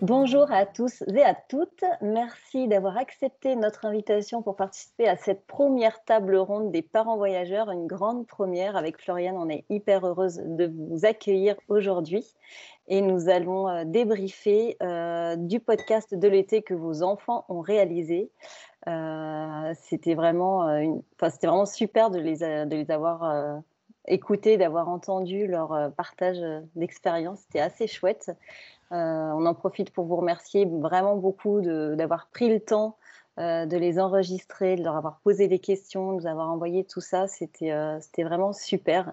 Bonjour à tous et à toutes. Merci d'avoir accepté notre invitation pour participer à cette première table ronde des parents voyageurs, une grande première. Avec Floriane, on est hyper heureuse de vous accueillir aujourd'hui et nous allons euh, débriefer euh, du podcast de l'été que vos enfants ont réalisé. Euh, c'était vraiment, une... super de les avoir écoutés, d'avoir entendu leur partage d'expérience. C'était assez chouette. Euh, on en profite pour vous remercier vraiment beaucoup d'avoir pris le temps euh, de les enregistrer, de leur avoir posé des questions, de nous avoir envoyé tout ça. C'était euh, vraiment super.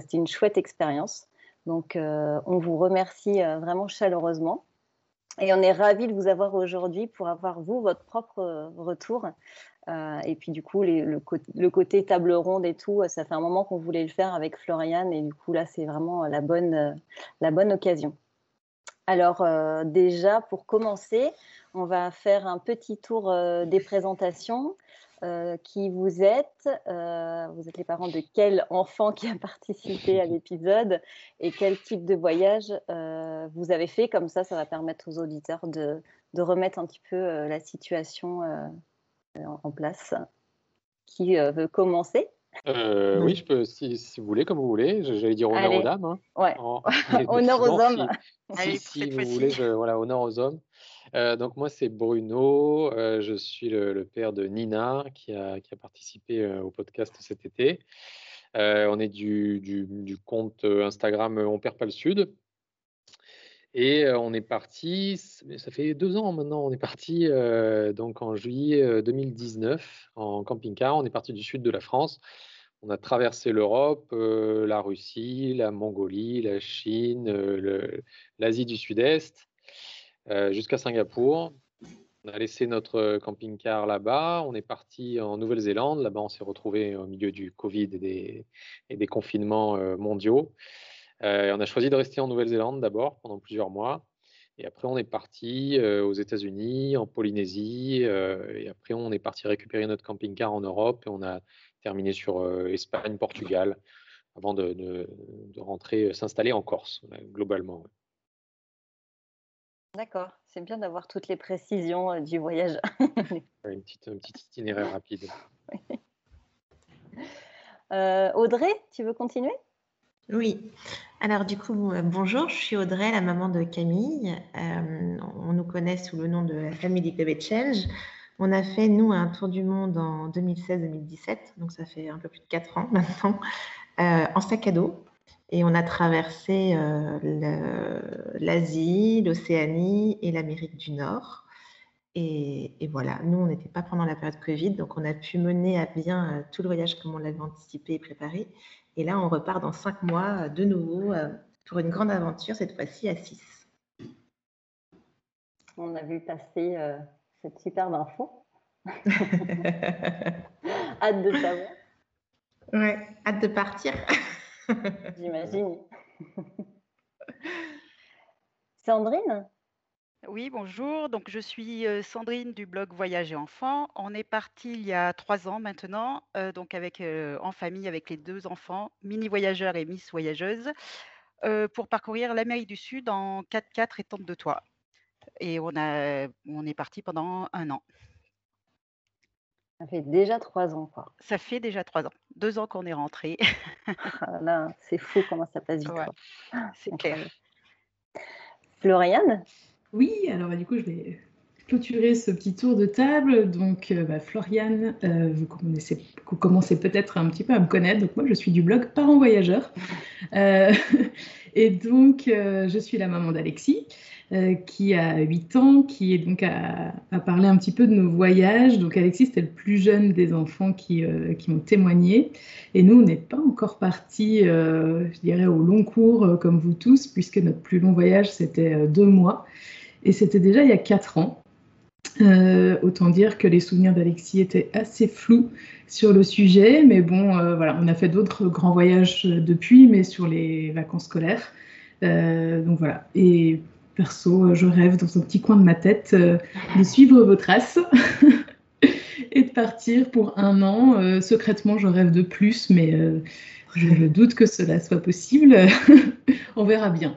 C'était une chouette expérience. Donc, on vous remercie vraiment chaleureusement. Et on est ravis de vous avoir aujourd'hui pour avoir, vous, votre propre retour. et puis, du coup, le, côté table ronde et tout, ça fait un moment qu'on voulait le faire avec Floriane. Et du coup, là, c'est vraiment la bonne, la bonne occasion. Alors euh, déjà, pour commencer, on va faire un petit tour euh, des présentations. Euh, qui vous êtes Vous êtes les parents de quel enfant qui a participé à l'épisode et quel type de voyage vous avez fait? Comme ça, ça va permettre aux auditeurs de, remettre un petit peu la situation en, place. Qui veut commencer? Euh, oui, je peux, si, si, vous voulez, comme vous voulez. J'allais dire honneur aux dames. Hein. Ouais. honneur aux hommes. Si, si, vous voulez, je, voilà, honneur aux hommes. Euh, donc moi, c'est Bruno. Euh, je suis le, le, père de Nina qui a, qui a participé au podcast cet été. On est du, du, du, compte Instagram On perd pas le Sud. Et on est parti, ça fait deux ans maintenant, on est parti donc en juillet 2019 en camping-car. On est parti du sud de la France. On a traversé l'Europe, la Russie, la Mongolie, la Chine, l'Asie du Sud-Est, jusqu'à Singapour. On a laissé notre camping-car là-bas. On est parti en Nouvelle-Zélande. Là-bas, on s'est retrouvé au milieu du Covid et des, et des confinements mondiaux. Euh, on a choisi de rester en Nouvelle-Zélande d'abord pendant plusieurs mois. Et après, on est parti euh, aux États-Unis, en Polynésie. Euh, et après, on est parti récupérer notre camping-car en Europe. Et on a terminé sur Espagne, Portugal, avant de, rentrer, s'installer en Corse, globalement. D'accord, c'est bien d'avoir toutes les précisions du voyage. Un petit itinéraire rapide. Audrey, tu veux continuer? Oui. Alors du coup, euh, bonjour, je suis Audrey, la maman de Camille. Euh, on nous connaît sous le nom de la famille Club Change. On a fait, nous, un tour du monde en 2016-2017, donc ça fait un peu plus de 4 ans maintenant, euh, en sac à dos. Et on a traversé l'Asie, l'Océanie et l'Amérique du Nord. Et, voilà, nous, on n'était pas pendant la période Covid, donc on a pu mener à bien tout le voyage comme on l'avait anticipé et préparé. Et là, on repart dans cinq mois euh, de nouveau euh, pour une grande aventure, cette fois-ci à 6. On a vu passer euh, cette superbe info. hâte de savoir. Ouais, hâte de partir. J'imagine. Sandrine? Oui, bonjour. Donc, je suis euh, Sandrine du blog Voyage et Enfants. On est parti il y a trois ans maintenant, euh, donc avec, euh, en famille avec les deux enfants, mini voyageurs et Miss voyageuse, pour parcourir l'Amérique du Sud en 4x4 et tente de toit. Et on, a, on est parti pendant un an. Ça fait déjà trois ans, quoi. Ça fait déjà trois ans. Deux ans qu'on est rentré. Ah là, c'est fou comment ça passe vite. c'est clair. Floriane? Oui, alors bah, du coup, je vais clôturer ce petit tour de table. Donc, euh, bah, Floriane, euh, vous, commencez, peut-être un petit peu à me connaître. Donc, moi, je suis du blog Parents Voyageurs. Euh, et donc, je suis la maman d'Alexis. Euh, qui a 8 ans, qui est donc à, parler un petit peu de nos voyages. Donc Alexis, c'était le plus jeune des enfants qui, euh, qui ont témoigné. Et nous, on n'est pas encore partis, euh, je dirais, au long cours comme vous tous, puisque notre plus long voyage, c'était deux mois. Et c'était déjà il y a 4 ans. autant dire que les souvenirs d'Alexis étaient assez flous sur le sujet, mais bon, voilà, on a fait d'autres grands voyages depuis, mais sur les vacances scolaires. donc voilà. Et perso, je rêve dans un petit coin de ma tête de suivre vos traces et de partir pour un an. secrètement, je rêve de plus, mais je doute que cela soit possible. on verra bien.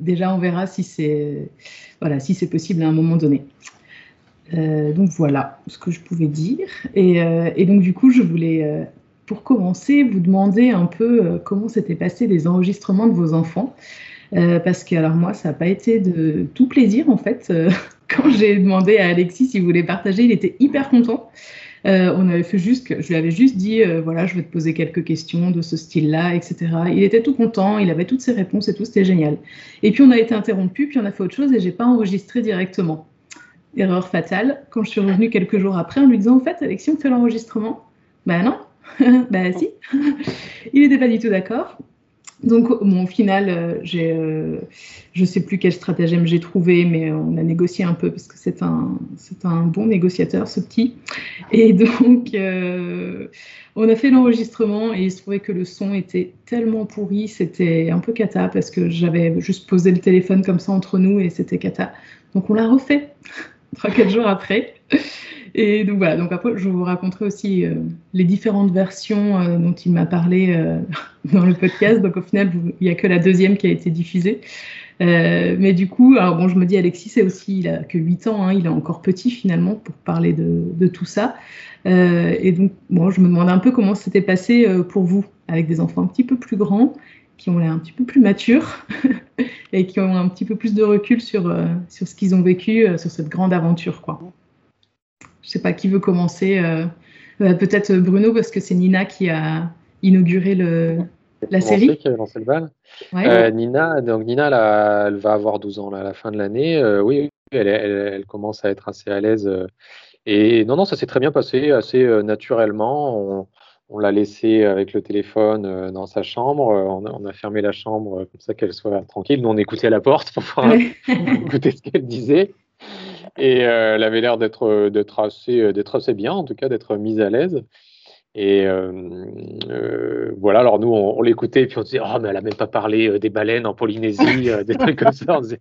déjà, on verra si c'est possible à un moment donné. Euh, donc voilà ce que je pouvais dire. Et, euh, donc du coup, je voulais, euh, pour commencer, vous demander un peu comment s'étaient passés les enregistrements de vos enfants. Parce que alors moi, ça n'a pas été de tout plaisir en fait. quand j'ai demandé à Alexis s'il voulait partager, il était hyper content. on avait fait juste, je lui avais juste dit, voilà, je vais te poser quelques questions de ce style-là, etc. Il était tout content, il avait toutes ses réponses et tout, c'était génial. Et puis on a été interrompu, puis on a fait autre chose et j'ai pas enregistré directement erreur fatale, quand je suis revenue quelques jours après en lui disant, en fait, Alexis, on fait l'enregistrement. Ben non, ben si. Il n'était pas du tout d'accord. Donc, au final, euh, euh, je ne sais plus quel stratagème j'ai trouvé, mais on a négocié un peu parce que c'est un, c'est un bon négociateur, ce petit. Et donc, euh, on a fait l'enregistrement et il se trouvait que le son était tellement pourri, c'était un peu cata parce que j'avais juste posé le téléphone comme ça entre nous et c'était cata. Donc, on l'a refait. trois, quatre jours après. Et donc voilà, donc après, je vous raconterai aussi euh, les différentes versions euh, dont il m'a parlé euh, dans le podcast. Donc au final, il n'y a que la deuxième qui a été diffusée. mais du coup, alors bon, je me dis, Alexis, c'est aussi, il a que 8 ans, hein, il est encore petit finalement pour parler de, tout ça. et donc, bon, je me demande un peu comment c'était passé pour vous, avec des enfants un petit peu plus grands qui ont l'air un petit peu plus matures et qui ont un petit peu plus de recul sur, sur ce qu'ils ont vécu, sur cette grande aventure. Quoi. Je ne sais pas qui veut commencer. Euh, peut-être Bruno, parce que c'est Nina qui a inauguré le, la série. Qui a lancé le bal. Nina, donc Nina elle va avoir 12 ans là, à la fin de l'année. oui, elle, elle, commence à être assez à l'aise. et non, non, ça s'est très bien passé, assez naturellement. On, on l'a laissé avec le téléphone euh, dans sa chambre. On a, fermé la chambre comme ça qu'elle soit tranquille. Nous, on écoutait à la porte pour pouvoir écouter ce qu'elle disait. Et euh, elle avait l'air d'être d'être assez, d'être assez bien, en tout cas d'être mise à l'aise. Et euh, voilà, alors nous, on, l'écoutait et puis on se disait, oh, mais elle n'a même pas parlé des baleines en Polynésie, des trucs comme ça. On disait,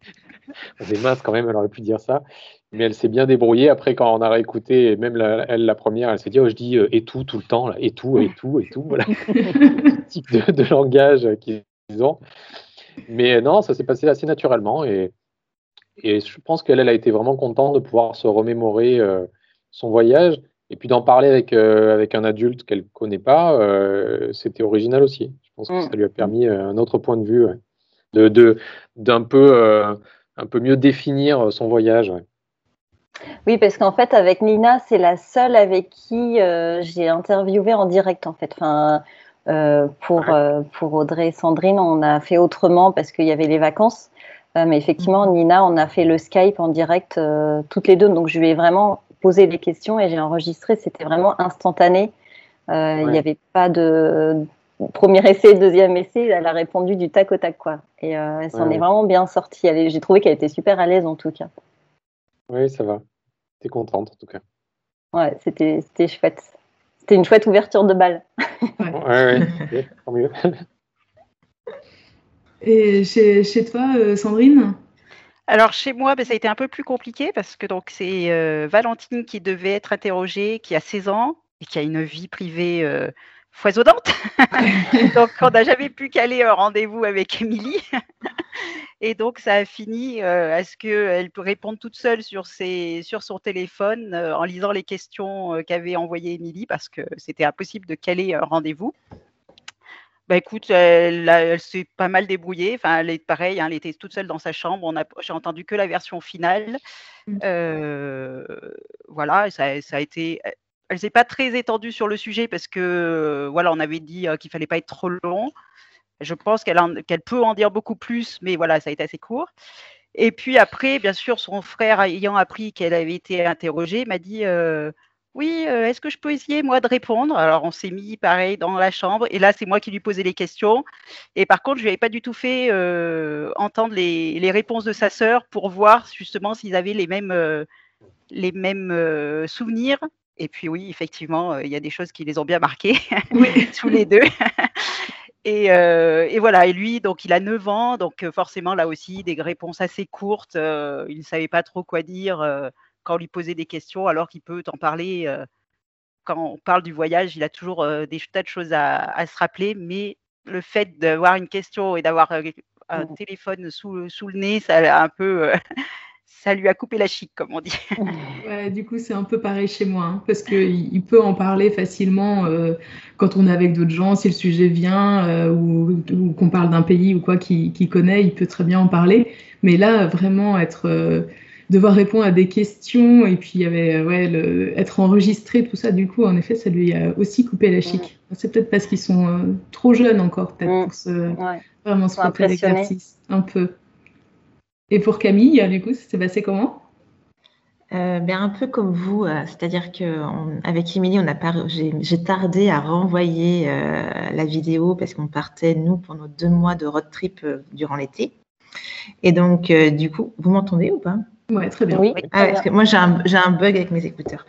mince quand même, elle aurait pu dire ça mais elle s'est bien débrouillée. Après, quand on a réécouté, même elle, la première, elle s'est dit, oh, je dis euh, et tout tout le temps, là, et tout, et tout, et tout, voilà, type de, de, langage qu'ils ont. Mais non, ça s'est passé assez naturellement et, et je pense qu'elle elle a été vraiment contente de pouvoir se remémorer euh, son voyage et puis d'en parler avec, euh, avec un adulte qu'elle ne connaît pas, c'était original aussi. Je pense que mm. ça lui a permis un autre point de vue, de d'un peu, un peu mieux définir son voyage. Oui, parce qu'en fait, avec Nina, c'est la seule avec qui euh, j'ai interviewé en direct, en fait. Enfin, euh, pour, euh, pour Audrey et Sandrine, on a fait autrement parce qu'il y avait les vacances. Mais effectivement, mhm. Nina, on a fait le Skype en direct toutes les deux. Donc, je lui ai vraiment posé des questions et j'ai enregistré. C'était vraiment instantané. Il n'y avait pas de premier essai, deuxième essai. Elle a répondu du tac au tac, quoi. Et elle s'en est vraiment bien sortie. J'ai trouvé qu'elle était super à l'aise, en tout cas. Oui, ça va. T'es contente en tout cas. Ouais, c'était chouette. C'était une chouette ouverture de balle. ouais, ouais, tant mieux. Et chez, chez toi, euh, Sandrine alors chez moi, ben, ça a été un peu plus compliqué parce que donc c'est euh, Valentine qui devait être interrogée, qui a 16 ans et qui a une vie privée euh, foisonnante. donc, on n'a jamais pu caler un rendez-vous avec Émilie. Et donc, ça a fini euh, à ce qu'elle peut répondre toute seule sur, ses, sur son téléphone euh, en lisant les questions qu'avait envoyées Émilie parce que c'était impossible de caler un rendez-vous. Bah écoute, elle, s'est pas mal débrouillée. Enfin, elle est pareil, hein, elle était toute seule dans sa chambre. J'ai entendu que la version finale. Mmh. voilà, ça, ça, a été elle s'est pas très étendue sur le sujet parce que euh, voilà, on avait dit euh, qu'il fallait pas être trop long. Je pense qu'elle qu'elle peut en dire beaucoup plus, mais voilà, ça a été assez court. Et puis après, bien sûr, son frère ayant appris qu'elle avait été interrogée, m'a dit euh, oui, est-ce que je peux essayer moi de répondre? Alors on s'est mis pareil dans la chambre et là c'est moi qui lui posais les questions. Et par contre, je lui avais pas du tout fait entendre les, les, réponses de sa sœur pour voir justement s'ils avaient les mêmes les mêmes souvenirs et puis oui, effectivement, euh, il y a des choses qui les ont bien marqués, tous les deux. Et, voilà, et lui, donc il a 9 ans, donc forcément là aussi des réponses assez courtes. il ne savait pas trop quoi dire quand lui posait des questions, alors qu'il peut en parler. quand on parle du voyage, il a toujours des tas de choses à, se rappeler, mais le fait d'avoir une question et d'avoir un mmh. téléphone sous, sous, le nez, ça a un peu ça lui a coupé la chic, comme on dit. Ouais, du coup, c'est un peu pareil chez moi, hein, parce qu'il il peut en parler facilement euh, quand on est avec d'autres gens, si le sujet vient, euh, ou, qu'on parle d'un pays ou quoi qu'il connaît, il peut très bien en parler. Mais là, vraiment, être, euh, devoir répondre à des questions, et puis il y avait, ouais, le, être enregistré, tout ça, du coup, en effet, ça lui a aussi coupé la chic. C'est peut-être parce qu'ils sont trop jeunes encore, peut-être, mm. pour se, vraiment se faire l'exercice. Un peu. Et pour Camille, du coup, ça s'est passé comment? Euh, ben, un peu comme vous, euh, c'est-à-dire que avec Émilie, on a j'ai tardé à renvoyer euh, la vidéo parce qu'on partait nous pendant deux mois de road trip durant l'été. Et donc, du coup, vous m'entendez ou pas? Ouais, très bien. Oui. Ah, parce que moi, j'ai un, un, bug avec mes écouteurs.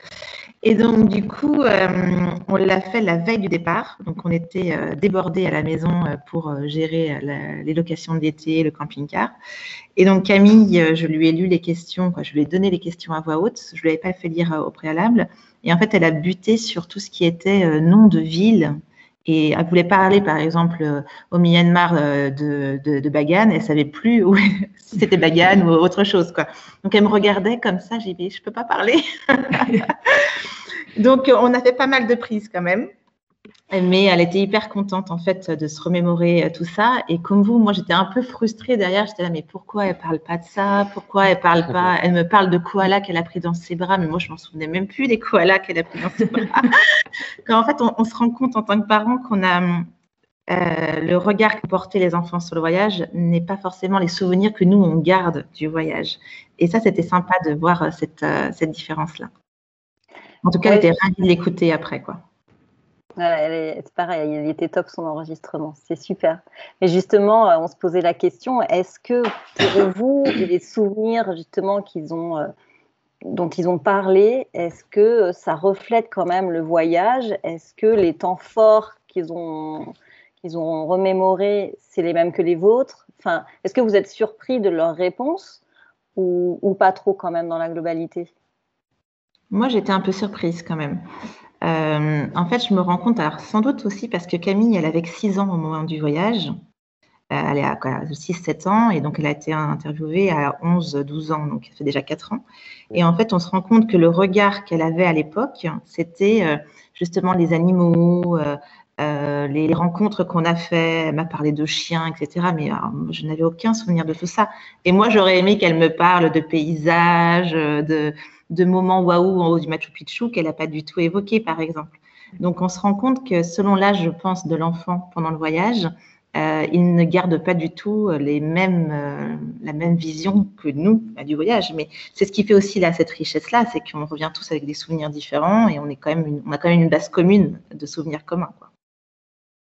Et donc, du coup, euh, on l'a fait la veille du départ. Donc, on était euh, débordés à la maison euh, pour gérer les locations d'été, le camping-car. Et donc, Camille, je lui ai lu les questions, quoi. je lui ai donné les questions à voix haute. Je ne lui avais pas fait lire au préalable. Et en fait, elle a buté sur tout ce qui était nom de ville, et elle voulait parler, par exemple, au Myanmar de, de, de Bagan, elle savait plus où, si c'était Bagan ou autre chose, quoi. Donc elle me regardait comme ça, j'ai dit, je peux pas parler. Donc on a fait pas mal de prises quand même. Mais elle était hyper contente en fait de se remémorer euh, tout ça. Et comme vous, moi j'étais un peu frustrée derrière. J'étais là, mais pourquoi elle parle pas de ça? Pourquoi elle parle pas? Elle me parle de koala qu'elle a pris dans ses bras, mais moi je m'en souvenais même plus des koalas qu'elle a pris dans ses bras. Quand en fait on, se rend compte en tant que parent qu'on a euh, le regard que portaient les enfants sur le voyage n'est pas forcément les souvenirs que nous on garde du voyage. Et ça c'était sympa de voir euh, cette, cette différence là. En tout cas, elle était ravie de l'écouter après quoi c'est pareil, il était top son enregistrement, c'est super. Mais justement, euh, on se posait la question, est-ce que pour vous, les souvenirs justement qu'ils ont, euh, dont ils ont parlé, est-ce que ça reflète quand même le voyage? Est-ce que les temps forts qu'ils ont, qu'ils ont remémorés, c'est les mêmes que les vôtres? Enfin, Est-ce que vous êtes surpris de leurs réponses ou, ou pas trop quand même dans la globalité? Moi, j'étais un peu surprise quand même. Euh, en fait, je me rends compte, alors sans doute aussi parce que Camille, elle avait 6 ans au moment du voyage. Euh, elle à 6-7 ans et donc elle a été interviewée à 11-12 ans, donc ça fait déjà 4 ans. Et en fait, on se rend compte que le regard qu'elle avait à l'époque, c'était euh, justement les animaux, les rencontres qu'on a fait. Elle m'a parlé de chiens, etc. Mais je n'avais aucun souvenir de tout ça. Et moi, j'aurais aimé qu'elle me parle de paysages, de, de moments waouh en haut du Machu Picchu qu'elle n'a pas du tout évoqué, par exemple. Donc, on se rend compte que selon l'âge, je pense, de l'enfant pendant le voyage, euh, il ne garde pas du tout euh, la même vision que nous du voyage. Mais c'est ce qui fait aussi là, cette richesse-là, c'est qu'on revient tous avec des souvenirs différents et on, a quand même une base commune de souvenirs communs.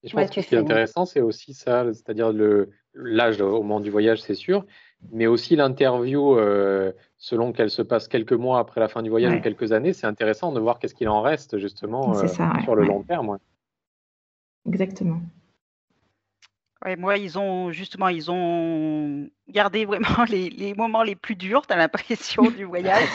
Je pense que ce qui est intéressant, c'est aussi ça, c'est-à-dire l'âge au moment du voyage, c'est sûr, mais aussi l'interview, euh, selon qu'elle se passe quelques mois après la fin du voyage ou quelques années, c'est intéressant de voir qu'est-ce qu'il en reste justement euh, sur le long terme. Exactement. Moi, ils ont justement, ils ont gardé vraiment les, moments les plus durs, tu as l'impression, du voyage.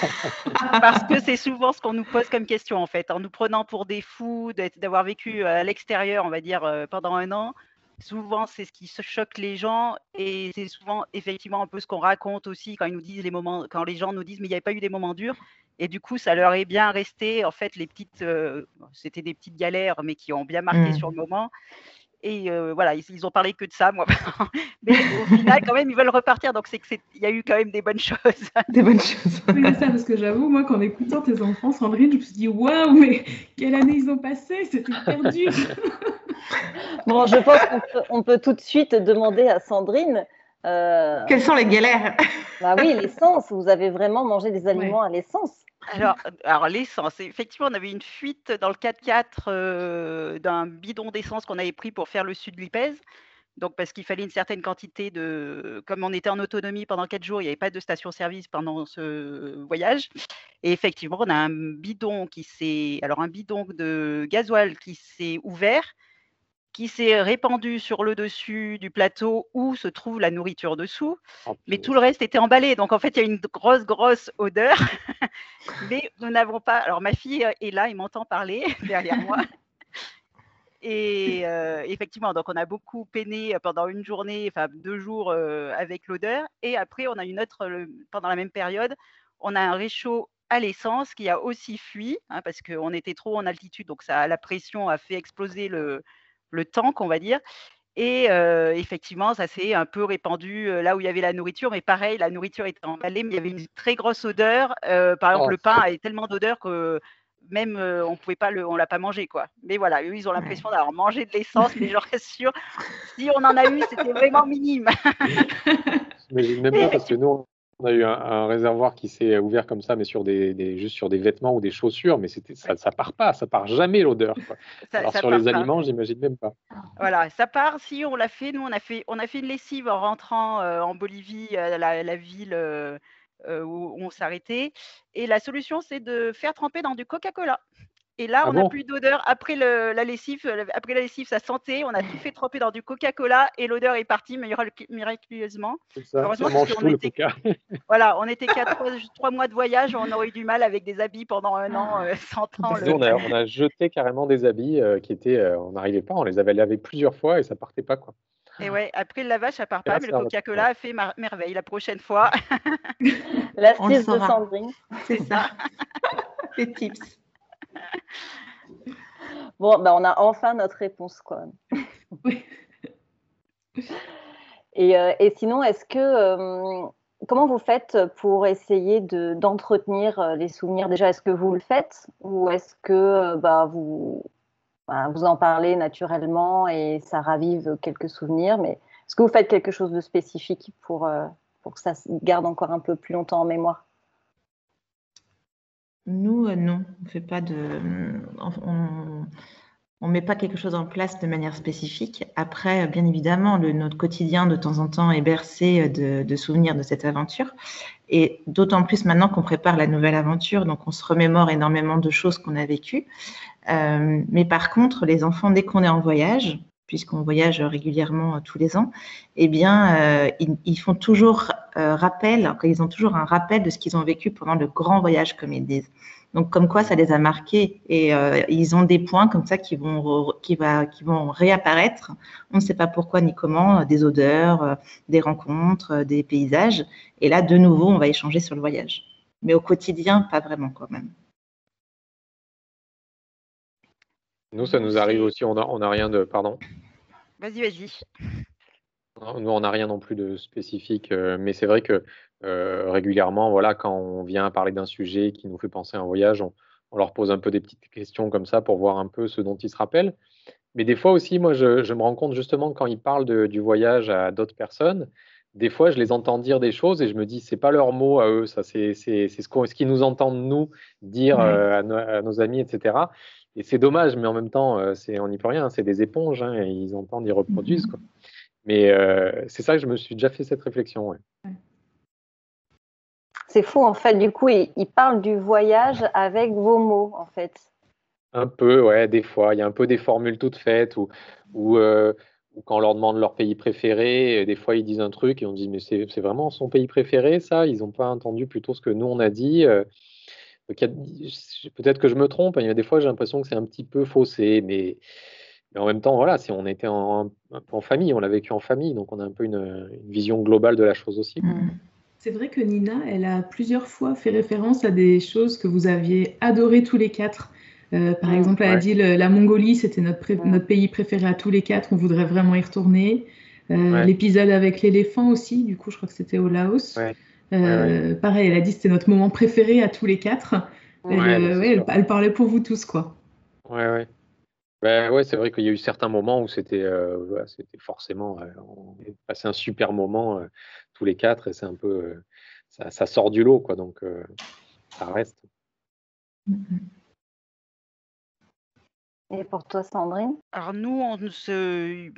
parce que c'est souvent ce qu'on nous pose comme question, en fait. En nous prenant pour des fous, d'avoir vécu à l'extérieur, on va dire, euh, pendant un an, souvent c'est ce qui choque les gens et c'est souvent effectivement un peu ce qu'on raconte aussi quand ils nous disent les moments, quand les gens nous disent mais il n'y avait pas eu des moments durs et du coup ça leur est bien resté en fait les petites, euh, c'était des petites galères mais qui ont bien marqué mmh. sur le moment et euh, voilà ils, ont parlé que de ça moi mais au final quand même ils veulent repartir donc c'est que il y a eu quand même des bonnes choses des bonnes choses oui c'est ça parce que j'avoue moi qu'en écoutant tes enfants Sandrine je me suis dit waouh mais quelle année ils ont passé c'était hyper dur Bon, je pense qu'on peut, tout de suite demander à Sandrine. Euh, Quelles sont les galères? Bah oui, l'essence. Vous avez vraiment mangé des aliments à l'essence. Alors, alors l'essence, effectivement, on avait une fuite dans le 4x4 euh, d'un bidon d'essence qu'on avait pris pour faire le sud de. Donc, parce qu'il fallait une certaine quantité de. Comme on était en autonomie pendant quatre jours, il n'y avait pas de station-service pendant ce voyage. Et effectivement, on a un bidon qui s'est. Alors, un bidon de gasoil qui s'est ouvert qui s'est répandu sur le dessus du plateau où se trouve la nourriture dessous, mais tout le reste était emballé. Donc en fait, il y a une grosse, grosse odeur, mais nous n'avons pas. Alors ma fille est là, il m'entend parler derrière moi. Et euh, effectivement, donc on a beaucoup peiné pendant une journée, enfin deux jours euh, avec l'odeur. Et après, on a une autre, pendant la même période, on a un réchaud à l'essence qui a aussi fui, hein, parce qu'on était trop en altitude, donc ça, la pression a fait exploser le, le tank, on va dire. Et euh, effectivement, ça s'est un peu répandu là où il y avait la nourriture, mais pareil, la nourriture était emballée, mais il y avait une très grosse odeur. par exemple, oh, le pain avait tellement d'odeur que même on pouvait pas le, on l'a pas mangé quoi. Mais voilà, eux ils ont l'impression d'avoir mangé de l'essence, mais je rassure, si on en a eu, c'était vraiment minime. mais même pas parce que nous on a eu un, réservoir qui s'est ouvert comme ça, mais sur des, juste sur des vêtements ou des chaussures, mais c'était ça, ça part pas, ça part jamais l'odeur. Alors sur les aliments, j'imagine même pas. Voilà, ça part. Si on l'a fait, nous on a fait, on a fait une lessive en rentrant en Bolivie, la, la ville euh, où, on s'arrêtait. Et la solution, c'est de faire tremper dans du Coca-Cola. Et là, ah on n'a plus d'odeur. Après la lessive, euh, après la lessive, ça sentait. On a tout fait tremper dans du Coca-Cola et l'odeur est partie miraculeusement. Ça, Heureusement, on était, voilà, on était qu'à trois, mois de voyage, on aurait eu du mal avec des habits pendant un an euh, sans temps. On, a, on, a, jeté carrément des habits qui étaient, on n'arrivait pas, on les avait lavés plusieurs fois et ça partait pas quoi. Et ouais, après le lavage, ça part pas, mais le Coca-Cola a fait merveille la prochaine fois. L'astuce de Sandrine. C'est ça. Les tips. Bon, ben on a enfin notre réponse, quoi. Oui. Et, euh, et sinon, est-ce que euh, comment vous faites pour essayer d'entretenir euh, les souvenirs? Déjà, est-ce que vous le faites ou est-ce que bah, vous vous en parlez naturellement et ça ravive quelques souvenirs, mais est-ce que vous faites quelque chose de spécifique pour, euh, pour que ça se garde encore un peu plus longtemps en mémoire? Nous, euh, non, on fait pas de, on, on met pas quelque chose en place de manière spécifique. Après, bien évidemment, le, notre quotidien de temps en temps est bercé de, de souvenirs de cette aventure. Et d'autant plus maintenant qu'on prépare la nouvelle aventure, donc on se remémore énormément de choses qu'on a vécues. Euh, mais par contre, les enfants, dès qu'on est en voyage, puisqu'on voyage régulièrement euh, tous les ans, eh bien, euh, ils, font toujours rappel, ils ont toujours un rappel de ce qu'ils ont vécu pendant le grand voyage, comme ils disent. Donc, comme quoi, ça les a marqués et ils ont des points comme ça qui vont, qui, va, qui vont réapparaître. On ne sait pas pourquoi ni comment, des odeurs, des rencontres, des paysages. Et là, de nouveau, on va échanger sur le voyage. Mais au quotidien, pas vraiment quand même. Nous, ça nous arrive aussi, on n'a on a rien de. Pardon. Vas-y, vas-y. Nous, on n'a rien non plus de spécifique, euh, mais c'est vrai que euh, régulièrement, voilà, quand on vient parler d'un sujet qui nous fait penser à un voyage, on, leur pose un peu des petites questions comme ça pour voir un peu ce dont ils se rappellent. Mais des fois aussi, moi, je, me rends compte justement quand ils parlent du voyage à d'autres personnes, des fois, je les entends dire des choses et je me dis, c'est pas leurs mots à eux, ça, c'est ce qu'ils nous entendent nous dire euh, à, à, nos amis, etc. Et c'est dommage, mais en même temps, euh, c'est, on n'y peut rien, c'est des éponges, hein, et ils entendent, ils reproduisent. Quoi. Mais euh, c'est ça que je me suis déjà fait cette réflexion. C'est fou, en fait, du coup, ils, parlent du voyage avec vos mots, en fait. Un peu, ouais, des fois. Il y a un peu des formules toutes faites, ou, ou, euh, quand on leur demande leur pays préféré, des fois ils disent un truc et on dit, mais c'est, c'est vraiment son pays préféré, ça? Ils n'ont pas entendu plutôt ce que nous, on a dit peut-être que je me trompe, il y a des fois j'ai l'impression que c'est un petit peu faussé, mais, mais, en même temps, voilà, si on était en, en famille, on l'a vécu en famille, donc on a un peu une, vision globale de la chose aussi. Mm. C'est vrai que Nina, elle a plusieurs fois fait référence à des choses que vous aviez adorées tous les quatre. Euh, par mm. exemple, elle a dit la Mongolie, c'était notre, mm. notre pays préféré à tous les quatre, on voudrait vraiment y retourner. Euh, l'épisode avec l'éléphant aussi, du coup, je crois que c'était au Laos. Euh, pareil, elle a dit que c'était notre moment préféré à tous les quatre. Elle, elle, parlait pour vous tous, quoi. Ouais, ouais. Ben, ouais, c'est vrai qu'il y a eu certains moments où c'était euh, c'était forcément euh, on a passé un super moment tous les quatre et c'est un peu ça, ça, sort du lot quoi donc ça reste. Mm-hmm. Et pour toi, Sandrine? Alors nous, on ne se,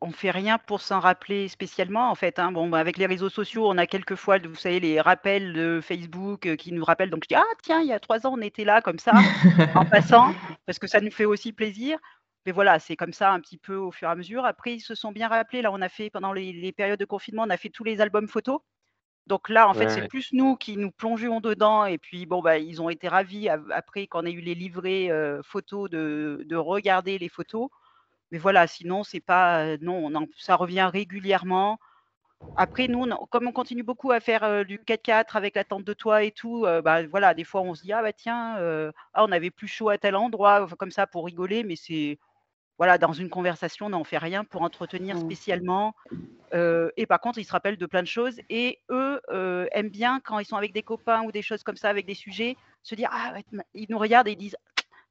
on fait rien pour s'en rappeler spécialement en fait. Hein. Bon, bah, avec les réseaux sociaux, on a quelquefois, vous savez, les rappels de Facebook euh, qui nous rappellent. Donc je dis ah tiens, il y a trois ans, on était là comme ça, en passant, parce que ça nous fait aussi plaisir. mais voilà, c'est comme ça un petit peu au fur et à mesure. Après, ils se sont bien rappelés. Là, on a fait pendant les, périodes de confinement, on a fait tous les albums photos. Donc là, en fait, c'est plus nous qui nous plongeons dedans. Et puis, bon, bah, ils ont été ravis après, quand on a eu les livrets euh, photos, de, regarder les photos. Mais voilà, sinon, c'est pas. Non, ça revient régulièrement. Après, nous, comme on continue beaucoup à faire euh, du 4x4 avec la tente de toit et tout, bah, voilà, des fois, on se dit, ah bah tiens, ah, on avait plus chaud à tel endroit, comme ça, pour rigoler, mais c'est voilà, dans une conversation, on n'en fait rien pour entretenir mmh. spécialement. et par contre, ils se rappellent de plein de choses. Et eux aiment bien, quand ils sont avec des copains ou des choses comme ça, avec des sujets, se dire Ah, ils nous regardent et ils disent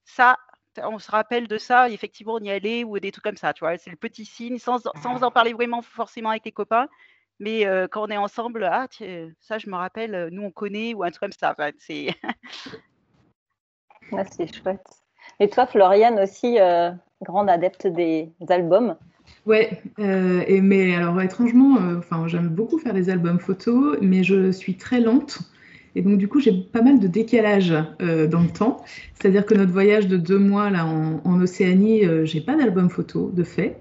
Ça, on se rappelle de ça, effectivement, on y allait, ou des trucs comme ça. Tu vois, c'est le petit signe, sans, sans en parler vraiment forcément avec les copains. Mais quand on est ensemble, ah, ça, je me rappelle, nous, on connaît, ou un truc comme ça. c'est. Ah, c'est chouette. Et toi, Floriane aussi, grande adepte des albums. Ouais, euh, mais alors étrangement, euh, enfin j'aime beaucoup faire des albums photos, mais je suis très lente. Et donc du coup, j'ai pas mal de décalage euh, dans le temps. C'est-à-dire que notre voyage de deux mois là en, Océanie, j'ai pas d'album photo de fait.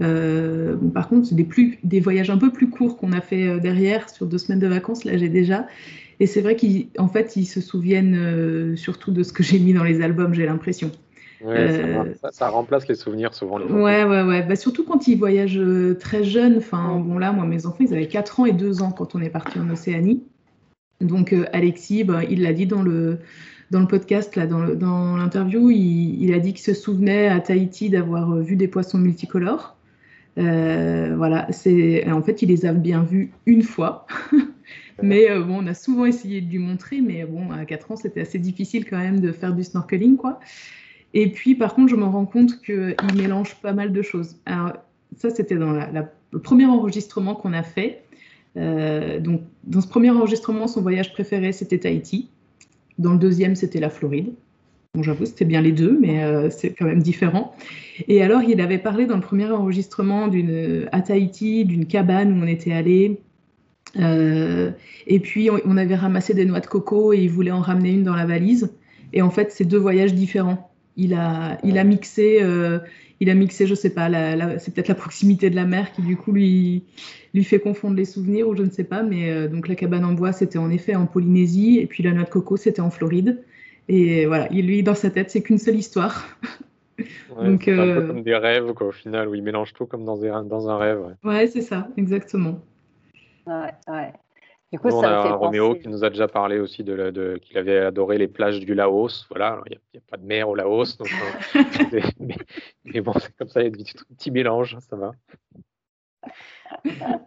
par contre, des, des voyages un peu plus courts qu'on a fait derrière sur deux semaines de vacances. Là, j'ai déjà. Et c'est vrai qu'en fait, ils se souviennent surtout de ce que j'ai mis dans les albums, j'ai l'impression. Euh, ça, remplace les souvenirs souvent. Les ouais, ouais, ouais. Bah, surtout quand ils voyagent euh, très jeunes. Enfin, bon, là, moi, mes enfants, ils avaient 4 ans et 2 ans quand on est parti en Océanie. Donc, euh, Alexis, bah, il l'a dit dans le, dans le podcast, là, dans l'interview, il, il, a dit qu'il se souvenait à Tahiti d'avoir vu des poissons multicolores. voilà, c'est en fait, il les a bien vus une fois. mais bon, on a souvent essayé de lui montrer, mais bon, à 4 ans, c'était assez difficile quand même de faire du snorkeling, quoi. Et puis, par contre, je me rends compte qu'il mélange pas mal de choses. Alors, ça, c'était dans le premier enregistrement qu'on a fait. Euh, donc, dans ce premier enregistrement, son voyage préféré, c'était Tahiti. Dans le deuxième, c'était la Floride. Bon, j'avoue, c'était bien les deux, mais euh, c'est quand même différent. Et alors, il avait parlé dans le premier enregistrement à Tahiti, d'une cabane où on était allé. Euh, et puis, on, avait ramassé des noix de coco et il voulait en ramener une dans la valise. Et en fait, c'est deux voyages différents il a, il a mixé, euh, il a mixé, je sais pas, c'est peut-être la proximité de la mer qui du coup lui, lui fait confondre les souvenirs ou je ne sais pas, mais euh, donc la cabane en bois c'était en effet en Polynésie et puis la noix de coco c'était en Floride et voilà, lui dans sa tête c'est qu'une seule histoire. donc c'est un peu euh, comme des rêves quoi, au final où il mélange tout comme dans un, dans un rêve. Ouais, c'est ça, exactement. Ouais, ouais. Du coup, on a Roméo qui nous a déjà parlé aussi de, qu'il avait adoré les plages du Laos. Voilà, il n'y a, pas de mer au Laos, donc, euh, mais, bon, c'est comme ça, il y a des petits, mélanges, ça va.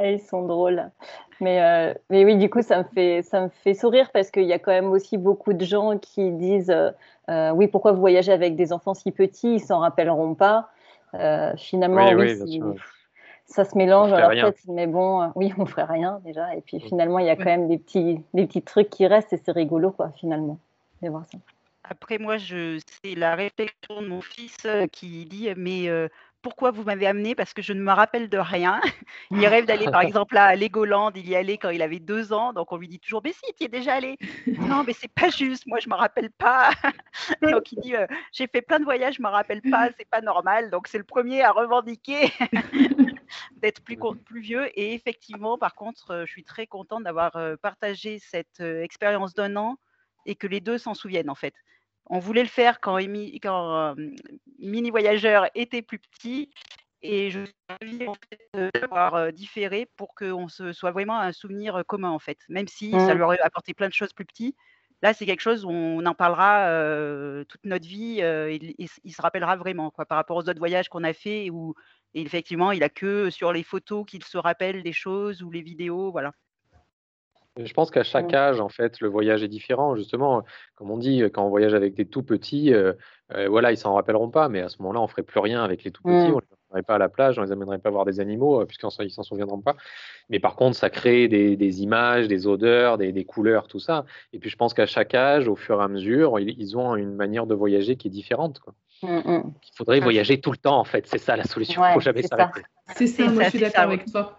Ils sont drôles. Mais, euh, mais oui, du coup, ça me fait, ça me fait sourire parce qu'il y a quand même aussi beaucoup de gens qui disent euh, Oui, pourquoi vous voyagez avec des enfants si petits? Ils s'en rappelleront pas. finalement, oui, oui, ça se mélange dans leur tête, mais bon, euh, oui, on ferait rien déjà. Et puis mm. finalement, il y a quand même des petits, des petits trucs qui restent et c'est rigolo, quoi, finalement, de voir ça. Après, moi, je, c'est la réflexion de mon fils euh, qui dit Mais euh, pourquoi vous m'avez amené? Parce que je ne me rappelle de rien. Il rêve d'aller, par exemple, à Legoland. Il y allait quand il avait deux ans. Donc, on lui dit toujours Mais si, tu y es déjà allé. non, mais c'est pas juste. Moi, je me rappelle pas. donc, il dit J'ai fait plein de voyages, je me rappelle pas. C'est pas normal. Donc, c'est le premier à revendiquer d'être plus, plus vieux. Et effectivement, par contre, je suis très contente d'avoir partagé cette expérience d'un an et que les deux s'en souviennent, en fait. On voulait le faire quand, quand Mini Voyageur était plus petit et je suis ravie en fait, d'avoir différé pour qu'on se soit vraiment un souvenir commun en fait, même si ça mmh. lui aurait apporté plein de choses plus petites. Là, c'est quelque chose où on en parlera toute notre vie et, il se rappellera vraiment quoi, par rapport aux autres voyages qu'on a fait où effectivement, il a que sur les photos qu'il se rappelle des choses ou les vidéos, voilà. Je pense qu'à chaque âge, en fait, le voyage est différent. Justement, comme on dit, quand on voyage avec des tout petits, euh, euh, voilà, ils s'en rappelleront pas, mais à ce moment-là, on ferait plus rien avec les tout petits. Mmh. On amènerait pas à la plage, on les amènerait pas voir des animaux, euh, puisqu'ils s'en souviendront pas. Mais par contre, ça crée des, images, des odeurs, des, couleurs, tout ça. Et puis, je pense qu'à chaque âge, au fur et à mesure, ils, ont une manière de voyager qui est différente. Mmh, mmh. Il faudrait voyager tout le temps, en fait. C'est ça la solution. Il ne faut jamais s'arrêter. C'est ça, moi je suis d'accord avec toi.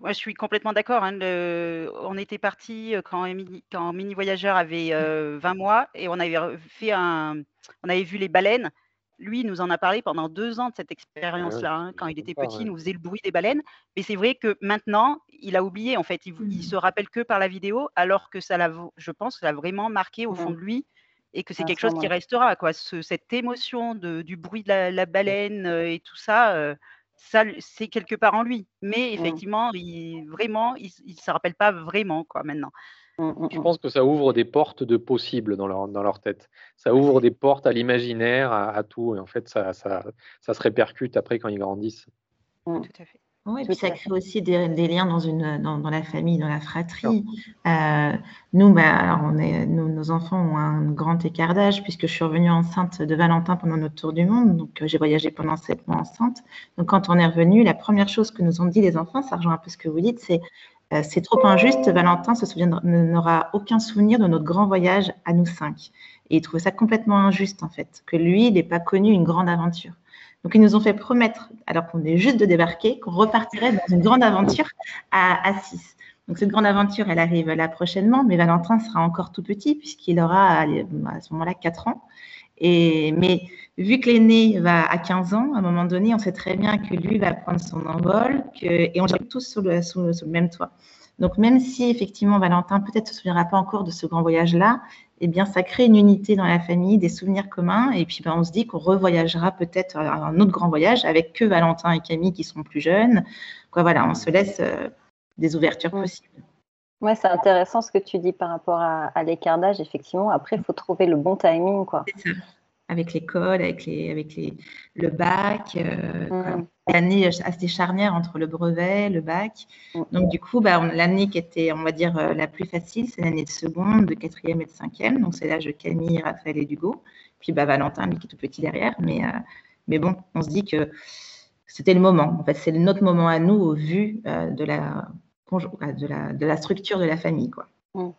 Moi, je suis complètement d'accord. Hein, on était parti quand, quand, Mini Voyageur avait 20 mois et on avait fait un, on avait vu les baleines lui, il nous en a parlé pendant deux ans de cette expérience-là. Hein. Quand il était petit, il nous faisait le bruit des baleines. Mais c'est vrai que maintenant, il a oublié. En fait, il, mmh. se rappelle que par la vidéo, alors que ça l'a, je pense, que ça a vraiment marqué au fond de lui et que c'est quelque chose qui restera. Quoi. cette émotion du bruit de la, baleine euh, et tout ça, euh, ça, c'est quelque part en lui. Mais mmh. effectivement, il, vraiment, il ne se rappelle pas vraiment quoi, maintenant. Mmh, mmh, Je mmh. pense que ça ouvre des portes de possibles dans leur, dans leur tête. Ça ouvre des portes à l'imaginaire, à, tout. Et en fait, ça, ça, ça, se répercute après quand ils grandissent. Tout à fait. Oui, et puis ça crée aussi des, des liens dans, une, dans, dans, la famille, dans la fratrie. Euh, nous, bah, alors on est, nos enfants ont un grand écart d'âge puisque je suis revenue enceinte de Valentin pendant notre tour du monde. Donc, euh, j'ai voyagé pendant sept mois enceinte. Donc, quand on est revenu, la première chose que nous ont dit les enfants, ça rejoint un peu ce que vous dites, c'est euh, c'est trop injuste. Valentin se n'aura aucun souvenir de notre grand voyage à nous cinq. Et il trouvait ça complètement injuste, en fait, que lui, il n'ait pas connu une grande aventure. Donc, ils nous ont fait promettre, alors qu'on est juste de débarquer, qu'on repartirait dans une grande aventure à, à six. Donc, cette grande aventure, elle arrive là prochainement, mais Valentin sera encore tout petit, puisqu'il aura à ce moment-là 4 ans. Et, mais vu que l'aîné va à 15 ans, à un moment donné, on sait très bien que lui va prendre son envol que, et on gère tous sous le, sous, le, même toit. Donc même si effectivement Valentin peut-être ne se souviendra pas encore de ce grand voyage-là, eh bien ça crée une unité dans la famille, des souvenirs communs, et puis ben, on se dit qu'on revoyagera peut-être un autre grand voyage avec que Valentin et Camille qui sont plus jeunes. Quoi, voilà, on se laisse euh, des ouvertures possibles. Ouais, c'est intéressant ce que tu dis par rapport à, à l'écart d'âge, effectivement. Après, il faut trouver le bon timing, quoi. C'est ça avec l'école, avec, les, avec les, le bac. Euh, mmh. L'année assez charnière entre le brevet, le bac. Mm. Donc, du coup, bah, l'année qui était, on va dire, euh, la plus facile, c'est l'année de seconde, de quatrième et de cinquième. Donc, c'est l'âge de Camille, Raphaël et Hugo. Puis bah, Valentin, lui, qui est tout petit derrière. Mais, euh, mais bon, on se dit que c'était le moment. En fait, c'est notre moment à nous au vu euh, de, la, de, la, de la structure de la famille. Quoi. Mm.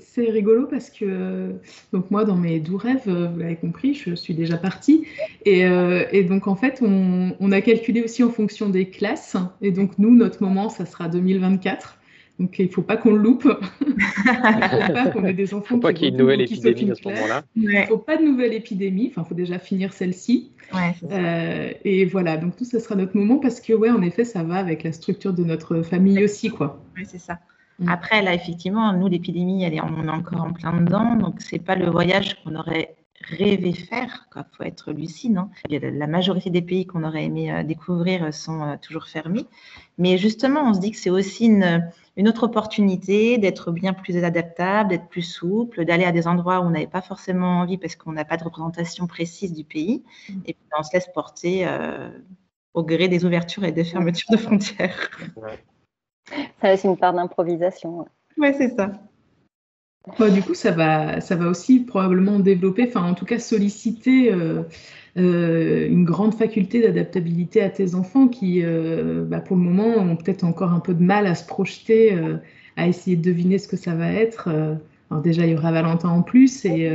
C'est rigolo parce que donc moi dans mes doux rêves, euh, vous l'avez compris, je suis déjà partie et, euh, et donc en fait on, on, a calculé aussi en fonction des classes et donc nous notre moment ça sera 2024 donc il ne faut pas qu'on le loupe. il ne faut pas qu'on ait des enfants. Il ne faut pas qu'il y ait une nouvelle épidémie à ce moment-là. Il ne faut pas de nouvelle épidémie. Enfin, il faut déjà finir celle-ci. Ouais, euh, et voilà, donc tout ça sera notre moment parce que ouais, en effet, ça va avec la structure de notre famille aussi, quoi. Oui, c'est ça. Mm. Après, là, effectivement, nous, l'épidémie, est, on est encore en plein dedans. Donc, ce n'est pas le voyage qu'on aurait rêvé faire. Il faut être lucide. Hein. La majorité des pays qu'on aurait aimé euh, découvrir sont euh, toujours fermés. Mais justement, on se dit que c'est aussi une, une, autre opportunité d'être bien plus adaptable, d'être plus souple, d'aller à des endroits où on n'avait pas forcément envie parce qu'on n'a pas de représentation précise du pays. Et puis, on se laisse porter euh, au gré des ouvertures et des fermetures de frontières. Ça laisse une part d'improvisation. Ouais, c'est ça. Bah, du coup, ça va, ça va aussi probablement développer, enfin en tout cas solliciter euh, euh, une grande faculté d'adaptabilité à tes enfants qui, euh, bah, pour le moment, ont peut-être encore un peu de mal à se projeter, à essayer de deviner ce que ça va être. alors déjà, il y aura Valentin en plus et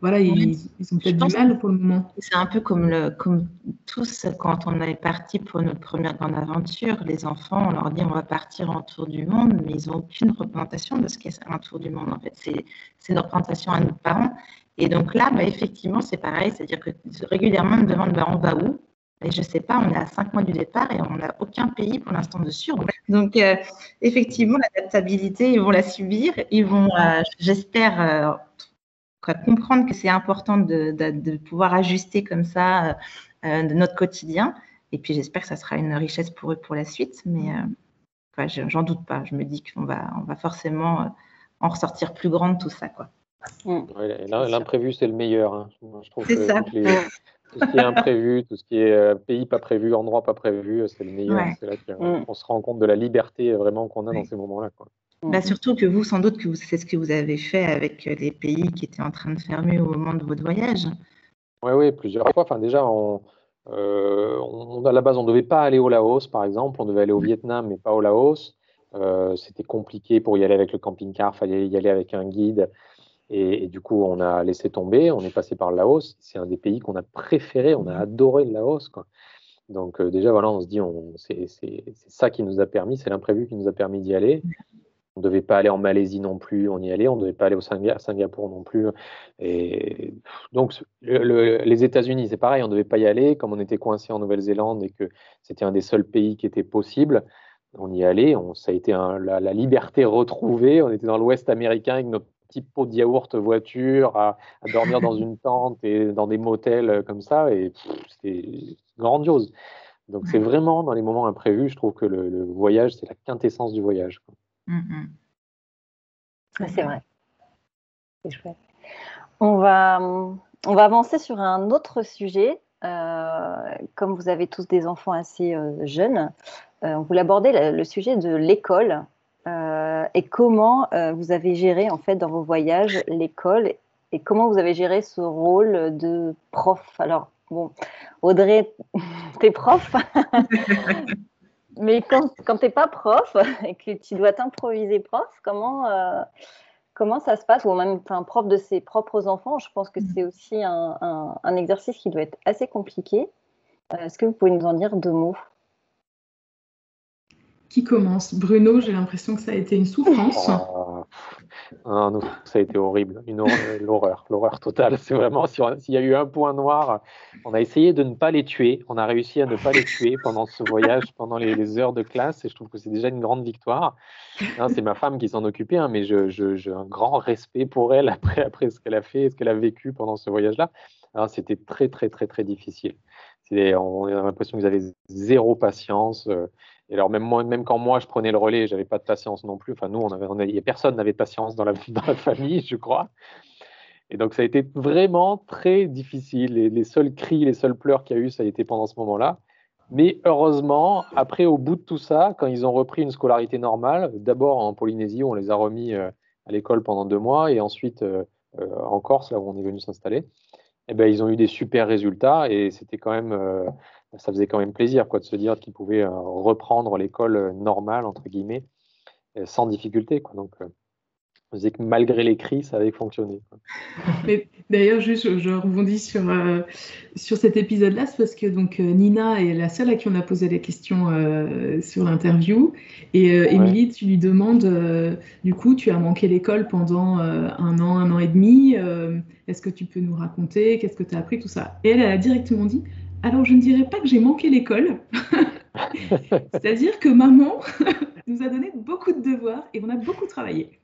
voilà, ils, ont peut-être du mal pour le moment. C'est un peu comme, le, comme tous, quand on est parti pour notre première grande aventure, les enfants, on leur dit on va partir en tour du monde, mais ils n'ont aucune représentation de ce qu'est un tour du monde. En fait, c'est une représentation à nos parents. Et donc là, bah, effectivement, c'est pareil, c'est-à-dire que régulièrement, on me demande bah, on va où? Et je ne sais pas, on est à cinq mois du départ et on n'a aucun pays pour l'instant de sûr. Donc, euh, effectivement, l'adaptabilité, ils vont la subir. Ils vont, euh, j'espère, euh, comprendre que c'est important de, pouvoir ajuster comme ça euh, euh, de notre quotidien. Et puis j'espère que ça sera une richesse pour eux pour la suite. Mais euh, j'en doute pas. Je me dis qu'on va, on va forcément en ressortir plus grande tout ça. Quoi. L'imprévu, c'est le meilleur. Hein. Je trouve que ça. tout ce qui est imprévu, tout ce qui est pays pas prévu, endroit pas prévu, c'est le meilleur. C'est là qu'on mm. se rend compte de la liberté vraiment qu'on a dans ces moments-là. Bah, surtout que vous, sans doute, que c'est ce que vous avez fait avec euh, les pays qui étaient en train de fermer au moment de votre voyage. Oui, oui, plusieurs fois. Enfin, déjà, on, euh, à la base, on ne devait pas aller au Laos, par exemple. On devait aller au Vietnam, mais pas au Laos. Euh, c'était compliqué pour y aller avec le camping-car. Il fallait y aller avec un guide. Et, du coup, on a laissé tomber. On est passé par le Laos. C'est un des pays qu'on a préféré. On a adoré le Laos. Quoi. Donc déjà, voilà, on se dit, c'est ça qui nous a permis, c'est l'imprévu qui nous a permis d'y aller. On ne devait pas aller en Malaisie non plus, on y allait. On ne devait pas aller au à Singapour non plus. Et donc, les États-Unis, c'est pareil, on ne devait pas y aller. Comme on était coincé en Nouvelle-Zélande et que c'était un des seuls pays qui était possible, on y allait. On, ça a été la, liberté retrouvée. On était dans l'Ouest américain avec notre petit pot de yaourt voiture, à, dormir dans une tente et dans des motels comme ça. Et c'était grandiose. Donc, c'est vraiment dans les moments imprévus, je trouve que le, voyage, c'est la quintessence du voyage. Mm, mm. c'est vrai. C'est chouette. On va, on va avancer sur un autre sujet. Euh, comme vous avez tous des enfants assez euh, jeunes, euh, on voulait aborder le, sujet de l'école et comment vous avez géré en fait dans vos voyages l'école et comment vous avez géré ce rôle de prof. Alors bon, Audrey, t'es prof. Mais quand, quand tu n'es pas prof et que tu dois t'improviser prof, comment, euh, comment ça se passe? Ou même un prof de ses propres enfants, je pense que mm. c'est aussi un, un, exercice qui doit être assez compliqué. Euh, est-ce que vous pouvez nous en dire deux mots? Qui commence Bruno, j'ai l'impression que ça a été une souffrance. Oh. Ça a été horrible, une l'horreur, l'horreur totale. C'est vraiment, s'il y a eu un point noir, on a essayé de ne pas les tuer, on a réussi à ne pas les tuer pendant ce voyage, pendant les, heures de classe, et je trouve que c'est déjà une grande victoire. C'est ma femme qui s'en occupait, hein, mais j'ai un grand respect pour elle après, ce qu'elle a fait, ce qu'elle a vécu pendant ce voyage-là. C'était très, très, très, très difficile. On a l'impression qu'ils avaient zéro patience. Et alors même moi, même quand moi je prenais le relais, j'avais pas de patience non plus. Enfin nous, on avait, on personne n'avait de patience dans la, dans la famille, je crois. Et donc ça a été vraiment très difficile. Les, les seuls cris, les seuls pleurs qu'il y a eu, ça a été pendant ce moment-là. Mais heureusement, après, au bout de tout ça, quand ils ont repris une scolarité normale, d'abord en Polynésie, où on les a remis euh, à l'école pendant deux mois, et ensuite euh, euh, en Corse, là où on est venu s'installer, eh ben, ils ont eu des super résultats et c'était quand même ça faisait quand même plaisir quoi, de se dire qu'ils pouvaient euh, reprendre l'école euh, normale, entre guillemets, euh, sans difficulté. Quoi. Donc, on disait que malgré les cris, ça avait fonctionné. D'ailleurs, juste, je, rebondis sur, sur cet épisode-là, c'est parce que donc, Nina est la seule à qui on a posé les questions sur l'interview. Et Émilie, tu lui demandes, du coup, tu as manqué l'école pendant un an, un an et demi. Est-ce que tu peux nous raconter Qu'est-ce que tu as appris Tout ça. Et elle, elle a directement dit, alors, je ne dirais pas que j'ai manqué l'école. C'est-à-dire que maman nous a donné beaucoup de devoirs et on a beaucoup travaillé.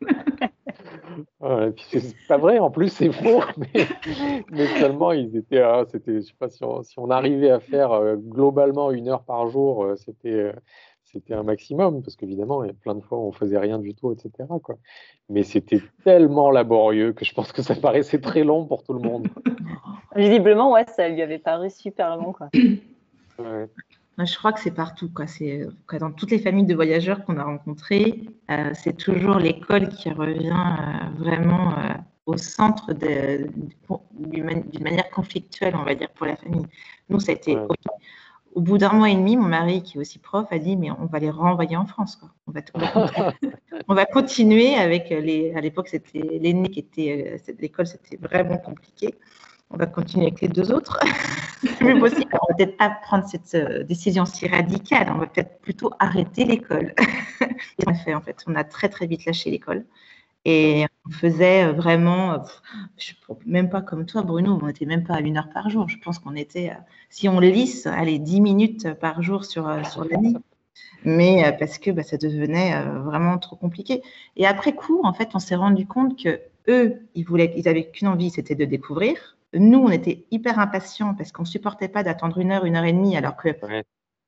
c'est pas vrai, en plus c'est faux, mais, seulement ils étaient, ah, c'était, je sais pas si on, arrivait à faire euh, globalement une heure par jour, euh, c'était, euh, c'était un maximum, parce qu'évidemment, il y a plein de fois où on faisait rien du tout, etc. Quoi. Mais c'était tellement laborieux que je pense que ça paraissait très long pour tout le monde. Visiblement, ouais, ça lui avait paru super long. Quoi. Je crois que c'est partout. Quoi. C'est, dans toutes les familles de voyageurs qu'on a rencontrées, euh, c'est toujours l'école qui revient euh, vraiment euh, au centre d'une manière conflictuelle, on va dire, pour la famille. Nous, ça a été au bout d'un mois et demi, mon mari, qui est aussi prof, a dit mais on va les renvoyer en France. Quoi. On, va, on, va, continuer avec les. À l'époque, c'était l'aîné qui était. Euh, l'école, c'était vraiment compliqué. On va continuer avec les deux autres. Mais possible. On va peut-être pas prendre cette euh, décision si radicale. On va peut-être plutôt arrêter l'école. et on a fait en fait. On a très très vite lâché l'école. Et on faisait euh, vraiment, euh, même pas comme toi, Bruno, on n'était même pas à une heure par jour. Je pense qu'on était, euh, si on lisse, allez, 10 minutes par jour sur, sur l'année. Mais parce que bah, ça devenait vraiment trop compliqué. Et après coup, en fait, on s'est rendu compte que eux, ils voulaient, ils avaient qu'une envie, c'était de découvrir. Nous, on était hyper impatients parce qu'on supportait pas d'attendre une heure, une heure et demie, alors que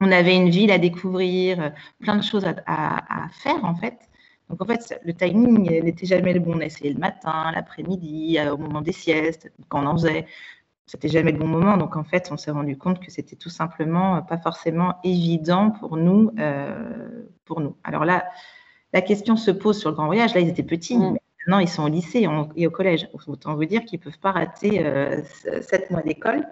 on avait une ville à découvrir, plein de choses à, à faire en fait. Donc en fait, le timing n'était jamais le bon. On essayait le matin, l'après-midi, euh, au moment des siestes, quand on en faisait. C'était jamais le bon moment. Donc en fait, on s'est rendu compte que c'était tout simplement euh, pas forcément évident pour nous. Euh, pour nous. Alors là, la question se pose sur le grand voyage. Là, ils étaient petits. Mm. maintenant, ils sont au lycée et au collège. Autant vous dire qu'ils ne peuvent pas rater sept mois d'école.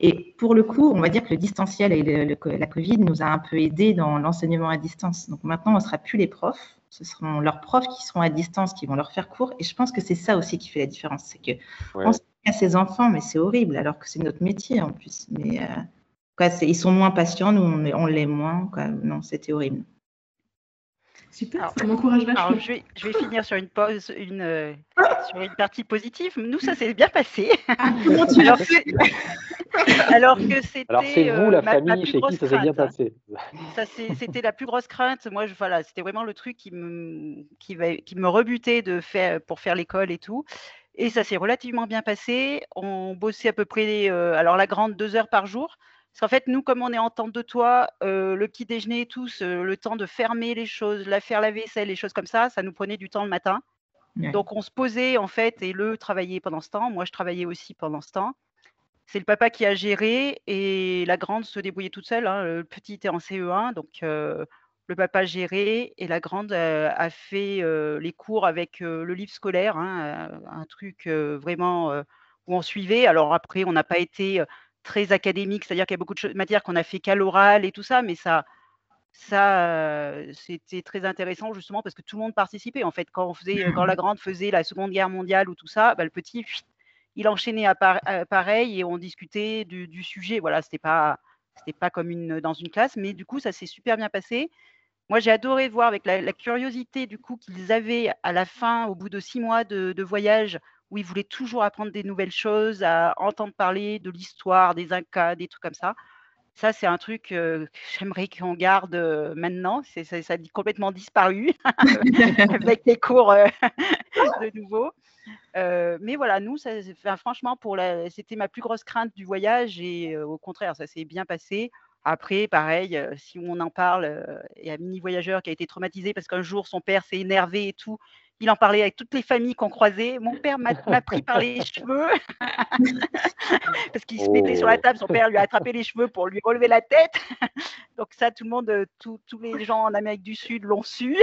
Et pour le coup, on va dire que le distanciel et la Covid nous a un peu aidé dans l'enseignement à distance. Donc maintenant, on ne sera plus les profs, ce seront leurs profs qui seront à distance, qui vont leur faire cours. Et je pense que c'est ça aussi qui fait la différence. C'est que on à ses enfants, mais c'est horrible, alors que c'est notre métier en plus. Mais, euh, ils sont moins patients, nous on, l'est moins. Non, c'était horrible. Super, ça m'encourage vachement. je, vais, je vais finir sur une pause, une, euh, sur une partie positive. Nous, ça s'est bien passé. Ah, alors que, c'était. Alors, c'est vous, la famille, chez qui ça s'est bien passé ça, C'était la plus grosse crainte. Moi, je, voilà, c'était vraiment le truc qui me, qui, qui me rebutait de faire, pour faire l'école et tout. Et ça s'est relativement bien passé. On bossait à peu près, euh, alors la grande, deux heures par jour. Parce qu'en fait, nous, comme on est en temps de toi, euh, le petit déjeuner, tous, euh, le temps de fermer les choses, la faire la vaisselle, les choses comme ça, ça nous prenait du temps le matin. Donc, on se posait, en fait, et le travaillait pendant ce temps. Moi, je travaillais aussi pendant ce temps. C'est le papa qui a géré et la grande se débrouillait toute seule. Hein. Le petit était en CE1, donc le papa gérait et la grande a fait les cours avec le livre scolaire, hein, un truc vraiment où on suivait. Alors après, on n'a pas été très académique, c'est-à-dire qu'il y a beaucoup de matières qu'on a fait qu'à l'oral et tout ça, mais ça, ça c'était très intéressant justement parce que tout le monde participait. En fait, quand, on faisait, quand la grande faisait la Seconde Guerre mondiale ou tout ça, bah, le petit, il enchaînait à, pareil et on discutait du, sujet. Voilà, c'était pas, c'était pas comme une, dans une classe, mais du coup, ça s'est super bien passé. Moi, j'ai adoré voir avec la, curiosité du coup qu'ils avaient à la fin, au bout de six mois de voyage, où ils voulaient toujours apprendre des nouvelles choses, à entendre parler de l'histoire, des Incas, des trucs comme ça. Ça, c'est un truc que j'aimerais qu'on garde maintenant. C'est, ça, a complètement disparu avec les cours de nouveau. mais voilà, nous, ça, franchement, pour la, c'était ma plus grosse crainte du voyage et au contraire, ça s'est bien passé. Après, pareil, si on en parle, il y a un mini voyageur qui a été traumatisé parce qu'un jour son père s'est énervé et tout, il en parlait avec toutes les familles qu'on croisait. Mon père m'a pris par les cheveux parce qu'il se mettait sur la table. Son père lui a attrapé les cheveux pour lui relever la tête. Donc ça, tout le monde, euh, tous les gens en Amérique du Sud l'ont su.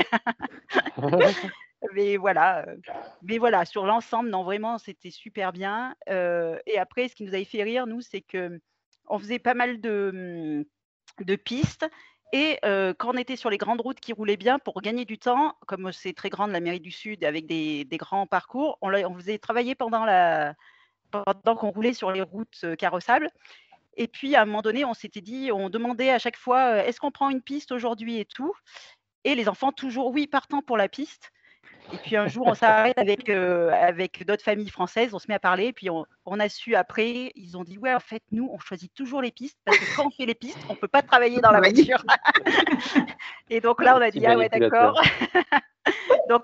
mais voilà, euh, mais voilà, sur l'ensemble, non, vraiment, c'était super bien. Euh, et après, ce qui nous avait fait rire, nous, c'est que on faisait pas mal de, de pistes et quand on était sur les grandes routes qui roulaient bien, pour gagner du temps, comme c'est très grand la mairie du Sud avec des, grands parcours, on, on, faisait travailler pendant, pendant qu'on roulait sur les routes carrossables. Et puis à un moment donné, on s'était dit, on demandait à chaque fois, est-ce qu'on prend une piste aujourd'hui et tout? Et les enfants toujours, oui, partant pour la piste. Et puis un jour, on s'arrête avec, euh, avec d'autres familles françaises, on se met à parler, et puis on, a su après, ils ont dit Ouais, en fait, nous, on choisit toujours les pistes, parce que quand on fait les pistes, on ne peut pas travailler dans la voiture. et donc là, on a dit Ah ouais, d'accord. donc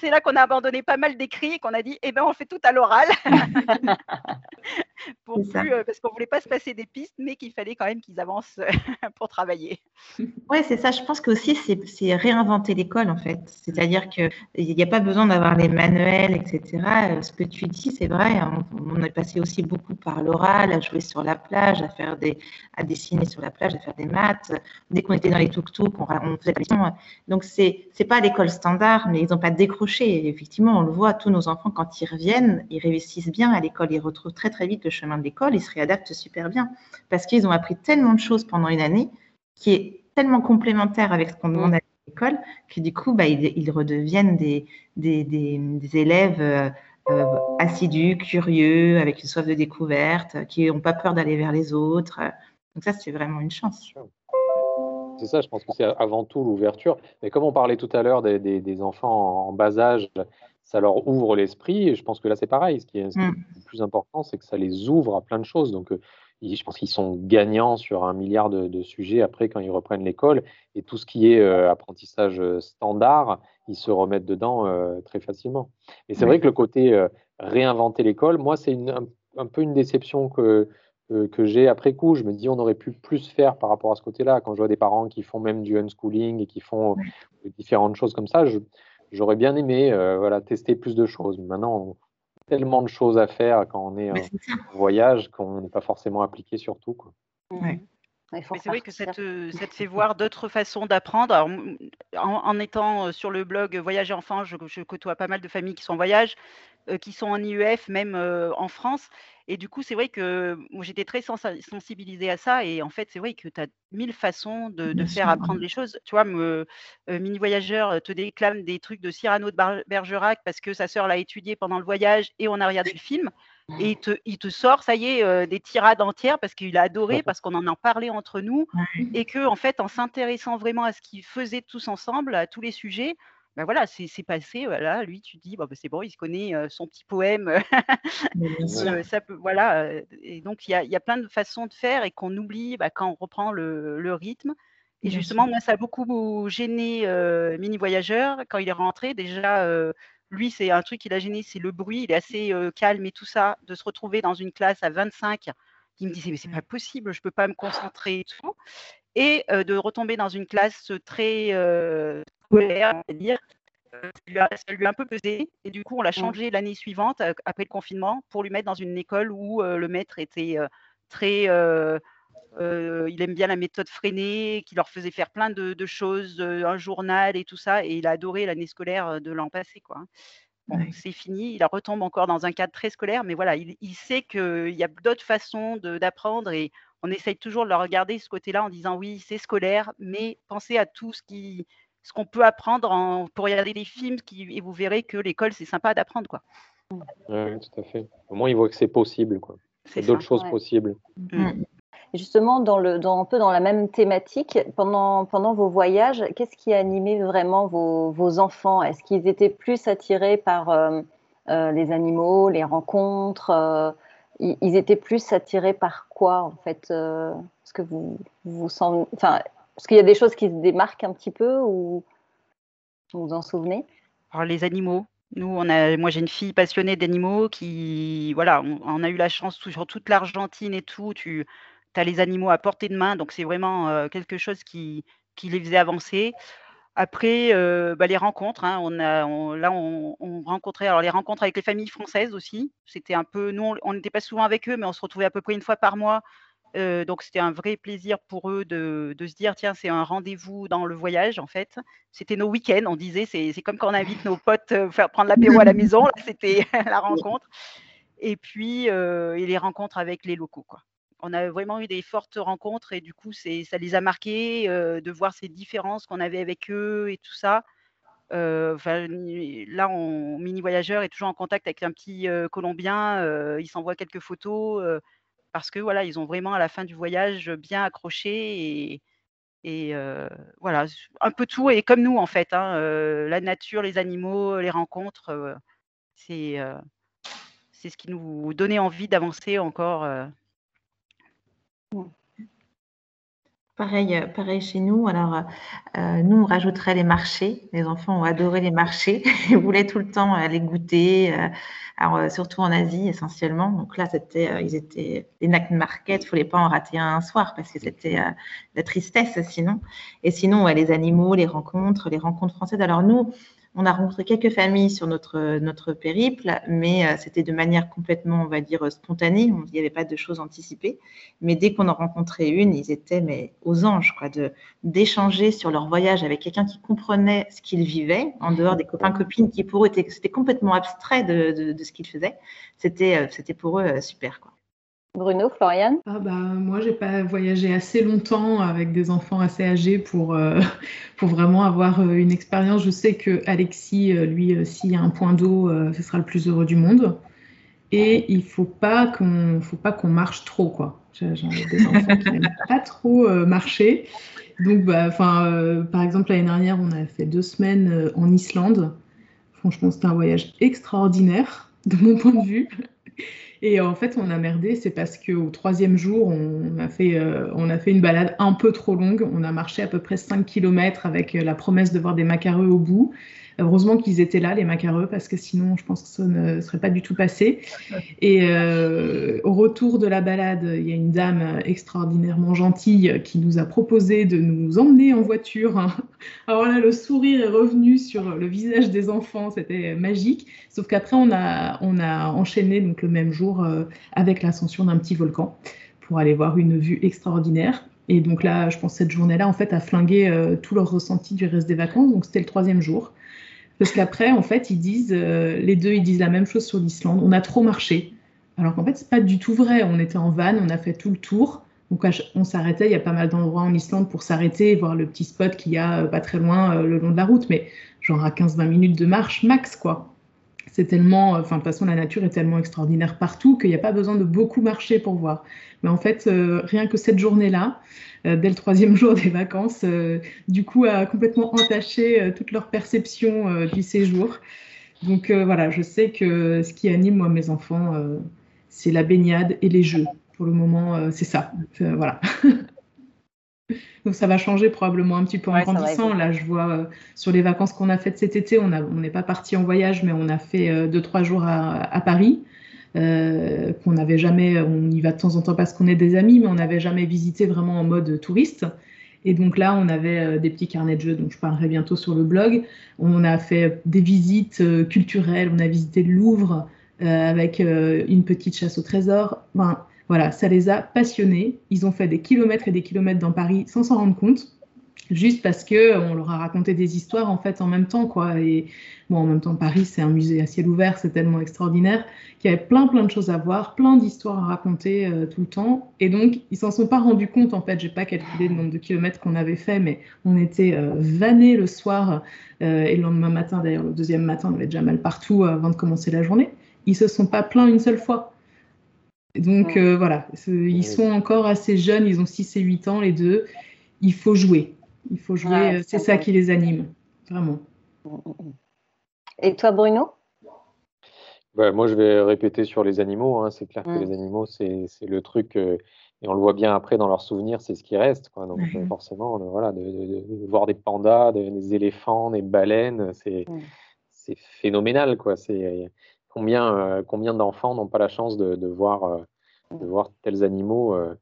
c'est là qu'on a abandonné pas mal d'écrits et qu'on a dit Eh ben, on fait tout à l'oral. Euh, parce qu'on ne voulait pas se passer des pistes, mais qu'il fallait quand même qu'ils avancent euh, pour travailler. Oui, c'est ça. Je pense que aussi, c'est réinventer l'école, en fait. C'est-à-dire qu'il n'y a pas besoin d'avoir les manuels, etc. Euh, ce que tu dis, c'est vrai. Hein. On, est passé aussi beaucoup par l'oral, à jouer sur la plage, à faire des, à dessiner sur la plage, à faire des maths. Dès qu'on était dans les tuk-tuk, on, on, faisait la Donc, c'est n'est pas l'école standard, mais ils n'ont pas décroché. effectivement, on le voit, tous nos enfants, quand ils reviennent, ils réussissent bien à l'école. Ils retrouvent très, très vite le chemin de l'école, ils se réadaptent super bien parce qu'ils ont appris tellement de choses pendant une année qui est tellement complémentaire avec ce qu'on demande à l'école que du coup, bah, ils, redeviennent des, élèves euh, euh, assidus, curieux, avec une soif de découverte, qui n'ont pas peur d'aller vers les autres. Donc ça, c'est vraiment une chance. C'est ça, je pense que c'est avant tout l'ouverture. Mais comme on parlait tout à l'heure des, enfants en bas âge ça leur ouvre l'esprit. Et je pense que là, c'est pareil. Ce qui est, mm. le plus important, c'est que ça les ouvre à plein de choses. Donc, euh, je pense qu'ils sont gagnants sur un milliard de, sujets après quand ils reprennent l'école. Et tout ce qui est euh, apprentissage euh, standard, ils se remettent dedans très facilement. Et c'est vrai que le côté réinventer l'école, moi, c'est un, peu une déception que, que j'ai après coup. Je me dis, on aurait pu plus faire par rapport à ce côté-là. Quand je vois des parents qui font même du unschooling et qui font différentes choses comme ça, je, j'aurais bien aimé euh, voilà, tester plus de choses. Maintenant, tellement de choses à faire quand on est, en voyage qu'on n'est pas forcément appliqué sur tout. Quoi. Mais c'est vrai que ça te, ça te, fait voir d'autres façons d'apprendre. En, étant euh, sur le blog Voyage enfants, je, je, côtoie pas mal de familles qui sont en voyage, qui sont en IEF, même en France. Et du coup, c'est vrai que j'étais très sensibilisée à ça. Et en fait, c'est vrai que tu as mille façons de, faire apprendre les choses. Tu vois, me, Mini Voyageur te déclame des trucs de Cyrano de Bergerac parce que sa sœur l'a étudié pendant le voyage et on a regardé le film. Et il te, sort, ça y est, des tirades entières parce qu'il a adoré, parce qu'on en a parlé entre nous, et que en fait, en s'intéressant vraiment à ce qu'ils faisaient tous ensemble, à tous les sujets, ben voilà, c'est passé. Voilà, lui, tu dis, bah, c'est bon, il se connaît son petit poème. ça peut, voilà. Et donc, il y a, plein de façons de faire et qu'on oublie bah, quand on reprend le, rythme. Et justement, moi, ça a beaucoup gêné Mini Voyageur quand il est rentré. Déjà, lui, c'est un truc qui l'a gêné, c'est le bruit. Il est assez calme et tout ça. De se retrouver dans une classe à 25, il me disait, mais c'est pas possible, je ne peux pas me concentrer et tout. Et de retomber dans une classe très scolaire, dire, ça lui, a, un peu pesé. Et du coup, on l'a mmh. changé l'année suivante, après le confinement, pour lui mettre dans une école où le maître était très. il aime bien la méthode freinée, qui leur faisait faire plein de, choses, un journal et tout ça. Et il a adoré l'année scolaire de l'an passé. Quoi. Hein. C'est fini, il retombe encore dans un cadre très scolaire, mais voilà, il, il sait qu'il y a d'autres façons d'apprendre et on essaye toujours de le regarder ce côté-là en disant oui, c'est scolaire, mais pensez à tout ce qui, ce qu'on peut apprendre en, pour regarder des films qui, et vous verrez que l'école, c'est sympa d'apprendre. quoi. Oui, tout à fait. Au moins, il voit que c'est possible. Quoi. C'est d'autres choses possibles. Mm. Mm. Justement, dans le, dans, un peu dans la même thématique, pendant, pendant vos voyages, qu'est-ce qui a animé vraiment vos, vos enfants? Est-ce qu'ils étaient plus attirés par euh, euh, les animaux, les rencontres euh, ils, étaient plus attirés par quoi, en fait Est-ce que vous vous. Enfin, est-ce qu'il y a des choses qui se démarquent un petit peu ou vous vous en souvenez? Alors, les animaux. Nous, moi, j'ai une fille passionnée d'animaux qui, voilà, on, a eu la chance sur toute l'Argentine et tout. Tu as les animaux à portée de main, donc c'est vraiment euh, quelque chose qui, qui les faisait avancer. Après, euh, bah, les rencontres, hein, on a, là, on, rencontrait alors les rencontres avec les familles françaises aussi. C'était un peu, nous, on n'était pas souvent avec eux, mais on se retrouvait à peu près une fois par mois donc c'était un vrai plaisir pour eux de, se dire tiens c'est un rendez-vous dans le voyage en fait. C'était nos week-ends, on disait c'est comme quand on invite nos potes faire prendre l'apéro à la maison, c'était la rencontre. Et puis et les rencontres avec les locaux quoi. On a vraiment eu des fortes rencontres et du coup ça les a marqués de voir ces différences qu'on avait avec eux et tout ça. là, on, mini voyageur est toujours en contact avec un petit Colombien. il s'envoie quelques photos parce que voilà, ils ont vraiment à la fin du voyage bien accroché et, voilà, un peu tout et comme nous en fait, hein, la nature, les animaux, les rencontres, c'est c'est ce qui nous donnait envie d'avancer encore. Pareil, pareil chez nous. Alors, nous, on rajouterait les marchés. Les enfants ont adoré les marchés. Ils voulaient tout le temps aller goûter, euh, surtout en Asie essentiellement. Donc là, c'était, euh, ils étaient les night market, il fallait pas en rater un soir parce que c'était euh, la tristesse sinon. Et sinon, les animaux, les rencontres, les rencontres françaises. Alors nous, on a rencontré quelques familles sur notre, notre périple, mais euh, c'était de manière complètement, on va dire, spontanée. Il n'y avait pas de choses anticipées. Mais dès qu'on en rencontrait une, ils étaient mais, aux anges, quoi, de, d'échanger sur leur voyage avec quelqu'un qui comprenait ce qu'ils vivaient, en dehors des copains-copines qui, pour eux, c'était complètement abstrait de, de, ce qu'ils faisaient. C'était, euh, c'était pour eux euh, super. Quoi. Bruno, Florian ah bah, Moi, j'ai pas voyagé assez longtemps avec des enfants assez âgés pour, euh, pour vraiment avoir euh, une expérience. Je sais que Alexis, euh, lui, s'il y a un point d'eau, ce sera le plus heureux du monde. Et il faut pas qu'on faut pas qu'on marche trop quoi. J'ai des enfants qui n'aiment pas trop marcher. Donc bah, par exemple l'année dernière on a fait deux semaines en Islande. Franchement c'était un voyage extraordinaire de mon point de vue. Et en fait, on a merdé, c'est parce qu'au troisième jour, on a, fait, euh, on a fait une balade un peu trop longue. On a marché à peu près 5 km avec euh, la promesse de voir des macareux au bout. Heureusement qu'ils étaient là, les macareux, parce que sinon, je pense que ça ne serait pas du tout passé. Et euh, au retour de la balade, il y a une dame extraordinairement gentille qui nous a proposé de nous emmener en voiture. Alors là, le sourire est revenu sur le visage des enfants, c'était magique. Sauf qu'après, on a, on a enchaîné donc le même jour euh, avec l'ascension d'un petit volcan pour aller voir une vue extraordinaire. Et donc là, je pense que cette journée-là, en fait, a flingué euh, tout leur ressenti du reste des vacances. Donc c'était le troisième jour. Parce qu'après, en fait, ils disent, euh, les deux, ils disent la même chose sur l'Islande. On a trop marché. Alors qu'en fait, c'est pas du tout vrai. On était en van, on a fait tout le tour. Donc, on s'arrêtait. Il y a pas mal d'endroits en Islande pour s'arrêter, voir le petit spot qu'il y a euh, pas très loin euh, le long de la route, mais genre à 15-20 minutes de marche max, quoi. C'est tellement, enfin, de toute façon, la nature est tellement extraordinaire partout qu'il n'y a pas besoin de beaucoup marcher pour voir. Mais en fait, rien que cette journée-là, dès le troisième jour des vacances, du coup, a complètement entaché toute leur perception du séjour. Donc voilà, je sais que ce qui anime moi mes enfants, c'est la baignade et les jeux. Pour le moment, c'est ça. voilà. Donc ça va changer probablement un petit peu en grandissant. Là, je vois euh, sur les vacances qu'on a faites cet été, on n'est pas parti en voyage, mais on a fait euh, deux, trois jours à, Paris. Euh, qu'on n'avait jamais, on y va de temps en temps parce qu'on est des amis, mais on n'avait jamais visité vraiment en mode touriste. Et donc là, on avait des petits carnets de jeux, dont je parlerai bientôt sur le blog. On a fait des visites culturelles, on a visité le Louvre avec une petite chasse au trésor. Enfin, voilà, ça les a passionnés. Ils ont fait des kilomètres et des kilomètres dans Paris sans s'en rendre compte, juste parce que on leur a raconté des histoires en fait en même temps quoi. Et bon, en même temps, Paris c'est un musée à ciel ouvert, c'est tellement extraordinaire qu'il y avait plein plein de choses à voir, plein d'histoires à raconter euh, tout le temps. Et donc ils s'en sont pas rendus compte en fait. J'ai pas calculé le nombre de kilomètres qu'on avait fait, mais on était euh, vannés le soir euh, et le lendemain matin. D'ailleurs, le deuxième matin, on avait déjà mal partout avant de commencer la journée. Ils se sont pas plaints une seule fois. Donc euh, voilà, ils sont encore assez jeunes, ils ont 6 et 8 ans les deux. Il faut jouer. Il faut jouer, euh, c'est ça qui les anime, vraiment. Et toi, Bruno? Bah, Moi, je vais répéter sur les animaux. Hein. C'est clair que les animaux, c'est le truc, euh, et on le voit bien après dans leurs souvenirs, c'est ce qui reste. Donc forcément, voilà, de, voir des pandas, des éléphants, des baleines, c'est mm. phénoménal. quoi. C'est combien, euh, combien d'enfants n'ont pas la chance de, voir, euh, de voir tels animaux, euh,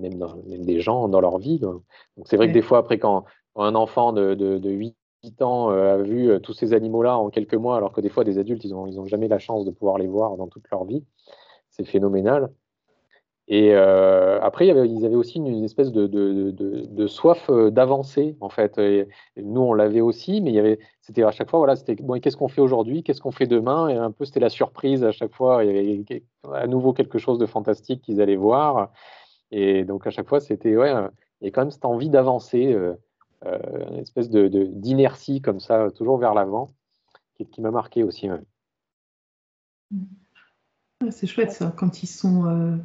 même, des gens dans leur vie. Donc c'est vrai que des fois, après, quand, un enfant de, de, 8 ans a vu tous ces animaux-là en quelques mois, alors que des fois, des adultes, ils n'ont ils ont jamais la chance de pouvoir les voir dans toute leur vie, c'est phénoménal. Et euh, après, ils avaient aussi une, espèce de, soif euh, d'avancer, en fait. nous, on l'avait aussi, mais c'était à chaque fois, voilà, c'était bon, qu'est-ce qu'on fait aujourd'hui, qu'est-ce qu'on fait demain, et un peu, c'était la surprise à chaque fois. Il y avait à nouveau quelque chose de fantastique qu'ils allaient voir, et donc à chaque fois, c'était ouais, il y a quand même cette envie d'avancer, euh, une espèce d'inertie comme ça, toujours vers l'avant, qui, m'a marqué aussi. C'est chouette ça, quand ils sont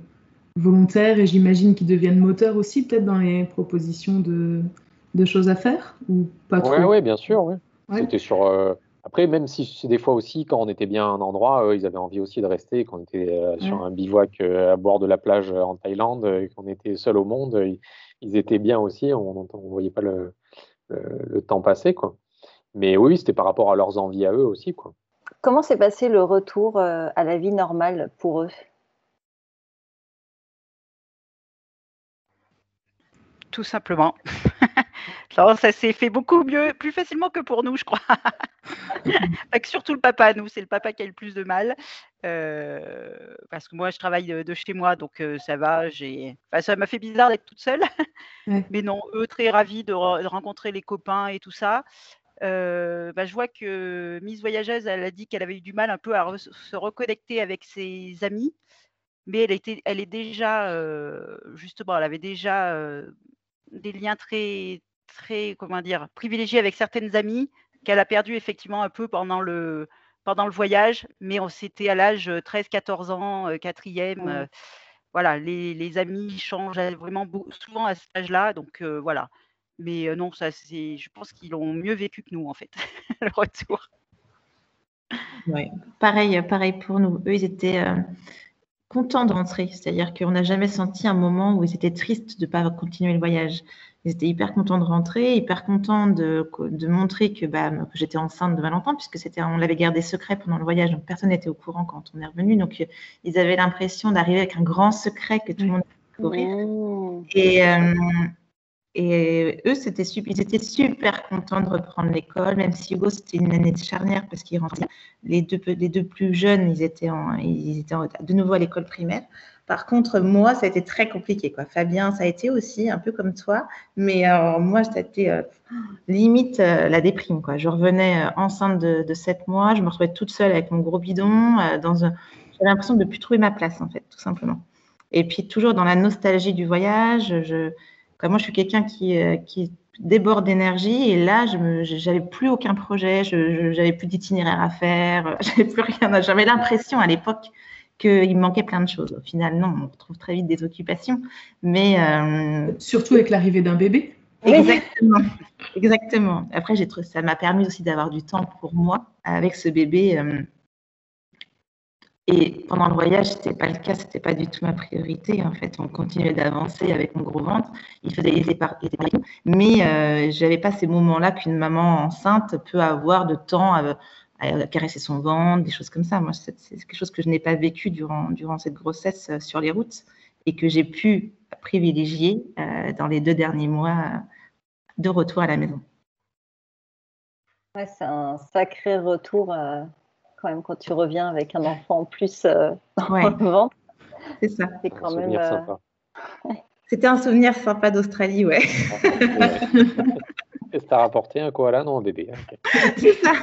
volontaires et j'imagine qu'ils deviennent moteurs aussi peut-être dans les propositions de, de, choses à faire ou pas trop? Oui, ouais, bien sûr. Ouais. C'était sur. Euh, après, même si c'est des fois aussi, quand on était bien à un endroit, ils avaient envie aussi de rester. Quand on était euh, sur un bivouac euh, à bord de la plage en Thaïlande, et qu'on était seul au monde, ils, étaient bien aussi. On ne voyait pas le, le, temps passer. Quoi. Mais oui, c'était par rapport à leurs envies à eux aussi. Quoi. Comment s'est passé le retour à la vie normale pour eux? Tout simplement. Ça s'est fait beaucoup mieux, plus facilement que pour nous, je crois. surtout le papa, nous, c'est le papa qui a le plus de mal. Euh, parce que moi, je travaille de, chez moi, donc euh, ça va. J'ai... ça m'a fait bizarre d'être toute seule. Mais non, eux, très ravis de, rencontrer les copains et tout ça. Euh, bah, je vois que Miss Voyageuse, elle a dit qu'elle avait eu du mal un peu à se reconnecter avec ses amis mais elle, était, elle est déjà, justement, elle avait déjà des liens très, très, comment dire, privilégiés avec certaines amies qu'elle a perdu effectivement un peu pendant le, pendant le voyage, mais on s'était à l'âge 13-14 ans, quatrième. voilà, les, les, amis changent vraiment souvent à cet âge-là, donc voilà. Mais non, ça, c'est, je pense qu'ils ont mieux vécu que nous en fait, le retour. Pareil, pareil pour nous. Eux, ils étaient contents de rentrer. C'est-à-dire qu'on n'a jamais senti un moment où ils étaient tristes de ne pas continuer le voyage. Ils étaient hyper contents de rentrer, hyper contents de, de montrer que, bah, que j'étais enceinte de Valentin, puisque c'était, on l'avait gardé secret pendant le voyage, donc personne n'était au courant quand on est revenu. Donc, ils avaient l'impression d'arriver avec un grand secret que tout le monde découvrir. Mmh. Et, euh, et eux, c'était super, ils étaient super contents de reprendre l'école, même si Hugo, c'était une année de charnière parce qu'ils rentraient. Les deux, les deux plus jeunes, ils étaient, en, ils étaient de nouveau à l'école primaire. Par contre, moi, ça a été très compliqué. Quoi. Fabien, ça a été aussi un peu comme toi, mais alors, moi, ça a été euh, limite euh, la déprime. Quoi. Je revenais euh, enceinte de, de 7 mois, je me retrouvais toute seule avec mon gros bidon. dans un... J'avais l'impression de ne plus trouver ma place, en fait, tout simplement. Et puis, toujours dans la nostalgie du voyage, je moi, je suis quelqu'un qui, euh, qui, déborde d'énergie et là, je n'avais plus aucun projet, je n'avais plus d'itinéraire à faire, j'avais plus rien. J'avais l'impression à l'époque qu'il me manquait plein de choses. Au final, non, on retrouve très vite des occupations, mais euh, surtout avec l'arrivée d'un bébé. Exactement, exactement. Après, j'ai ça m'a permis aussi d'avoir du temps pour moi avec ce bébé. Euh, et pendant le voyage, c'était pas le cas, c'était pas du tout ma priorité. En fait, on continuait d'avancer avec mon gros ventre. Il faisait les épargnes, mais euh, j'avais pas ces moments-là qu'une maman enceinte peut avoir de temps à, caresser son ventre, des choses comme ça. Moi, c'est quelque chose que je n'ai pas vécu durant, durant cette grossesse euh, sur les routes et que j'ai pu privilégier euh, dans les deux derniers mois euh, de retour à la maison. Ouais, c'est un sacré retour quand même quand tu reviens avec un enfant en plus dans le ventre. C'est ça. C'est quand même. Sympa. C'était un souvenir sympa d'Australie, ouais. Et ça t'a rapporté un koala Non, un bébé. Hein, c'est ça.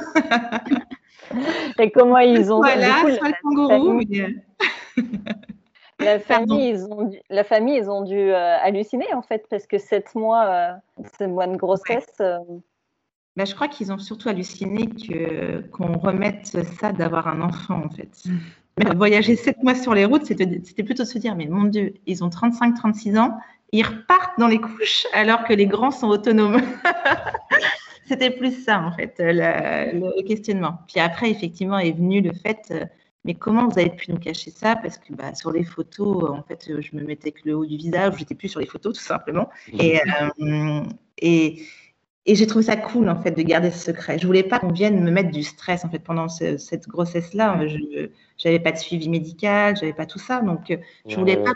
Et comment ils ont. Voilà, coup, la, kangourou. La famille, ils ont dû, la famille, ils ont dû euh, halluciner en fait, parce que sept mois, euh, ce mois de grossesse. Euh, bah, je crois qu'ils ont surtout halluciné que, qu'on remette ça d'avoir un enfant en fait. Mm. voyager sept mois sur les routes, c'était, c'était plutôt de se dire, mais mon Dieu, ils ont 35-36 ans, ils repartent dans les couches alors que les grands sont autonomes. C'était plus ça, en fait, le, questionnement. Puis après, effectivement, est venu le fait, euh, mais comment vous avez pu nous cacher ça? Parce que bah, sur les photos, en fait, je me mettais que le haut du visage, j'étais plus sur les photos, tout simplement. Euh, et, et, j'ai trouvé ça cool, en fait, de garder ce secret. Je voulais pas qu'on vienne me mettre du stress, en fait, pendant cette grossesse-là. Je n'avais pas de suivi médical, j'avais pas tout ça. Donc, euh, je voulais pas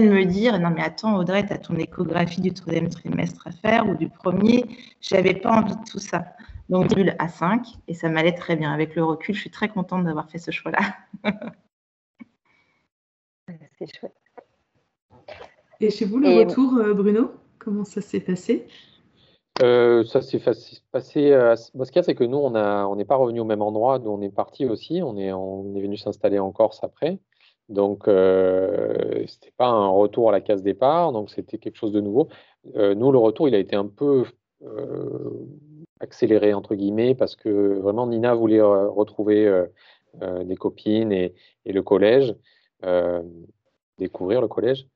de me dire non mais attends Audrey tu as ton échographie du troisième trimestre à faire ou du premier. J'avais pas envie de tout ça. Donc j'ai à 5 et ça m'allait très bien. Avec le recul je suis très contente d'avoir fait ce choix là c'est chouette. Et chez vous le retour euh, Bruno comment ça s'est passé? Euh, ça s'est passé. Euh, ce qu'il y a, c'est que nous, on n'est pas revenu au même endroit d'où on est parti aussi. On est, on venu s'installer en Corse après. Donc, euh, ce n'était pas un retour à la case départ, donc c'était quelque chose de nouveau. Euh, nous, le retour, il a été un peu euh, accéléré, entre guillemets, parce que vraiment, Nina voulait retrouver des copines et, le collège, découvrir le collège.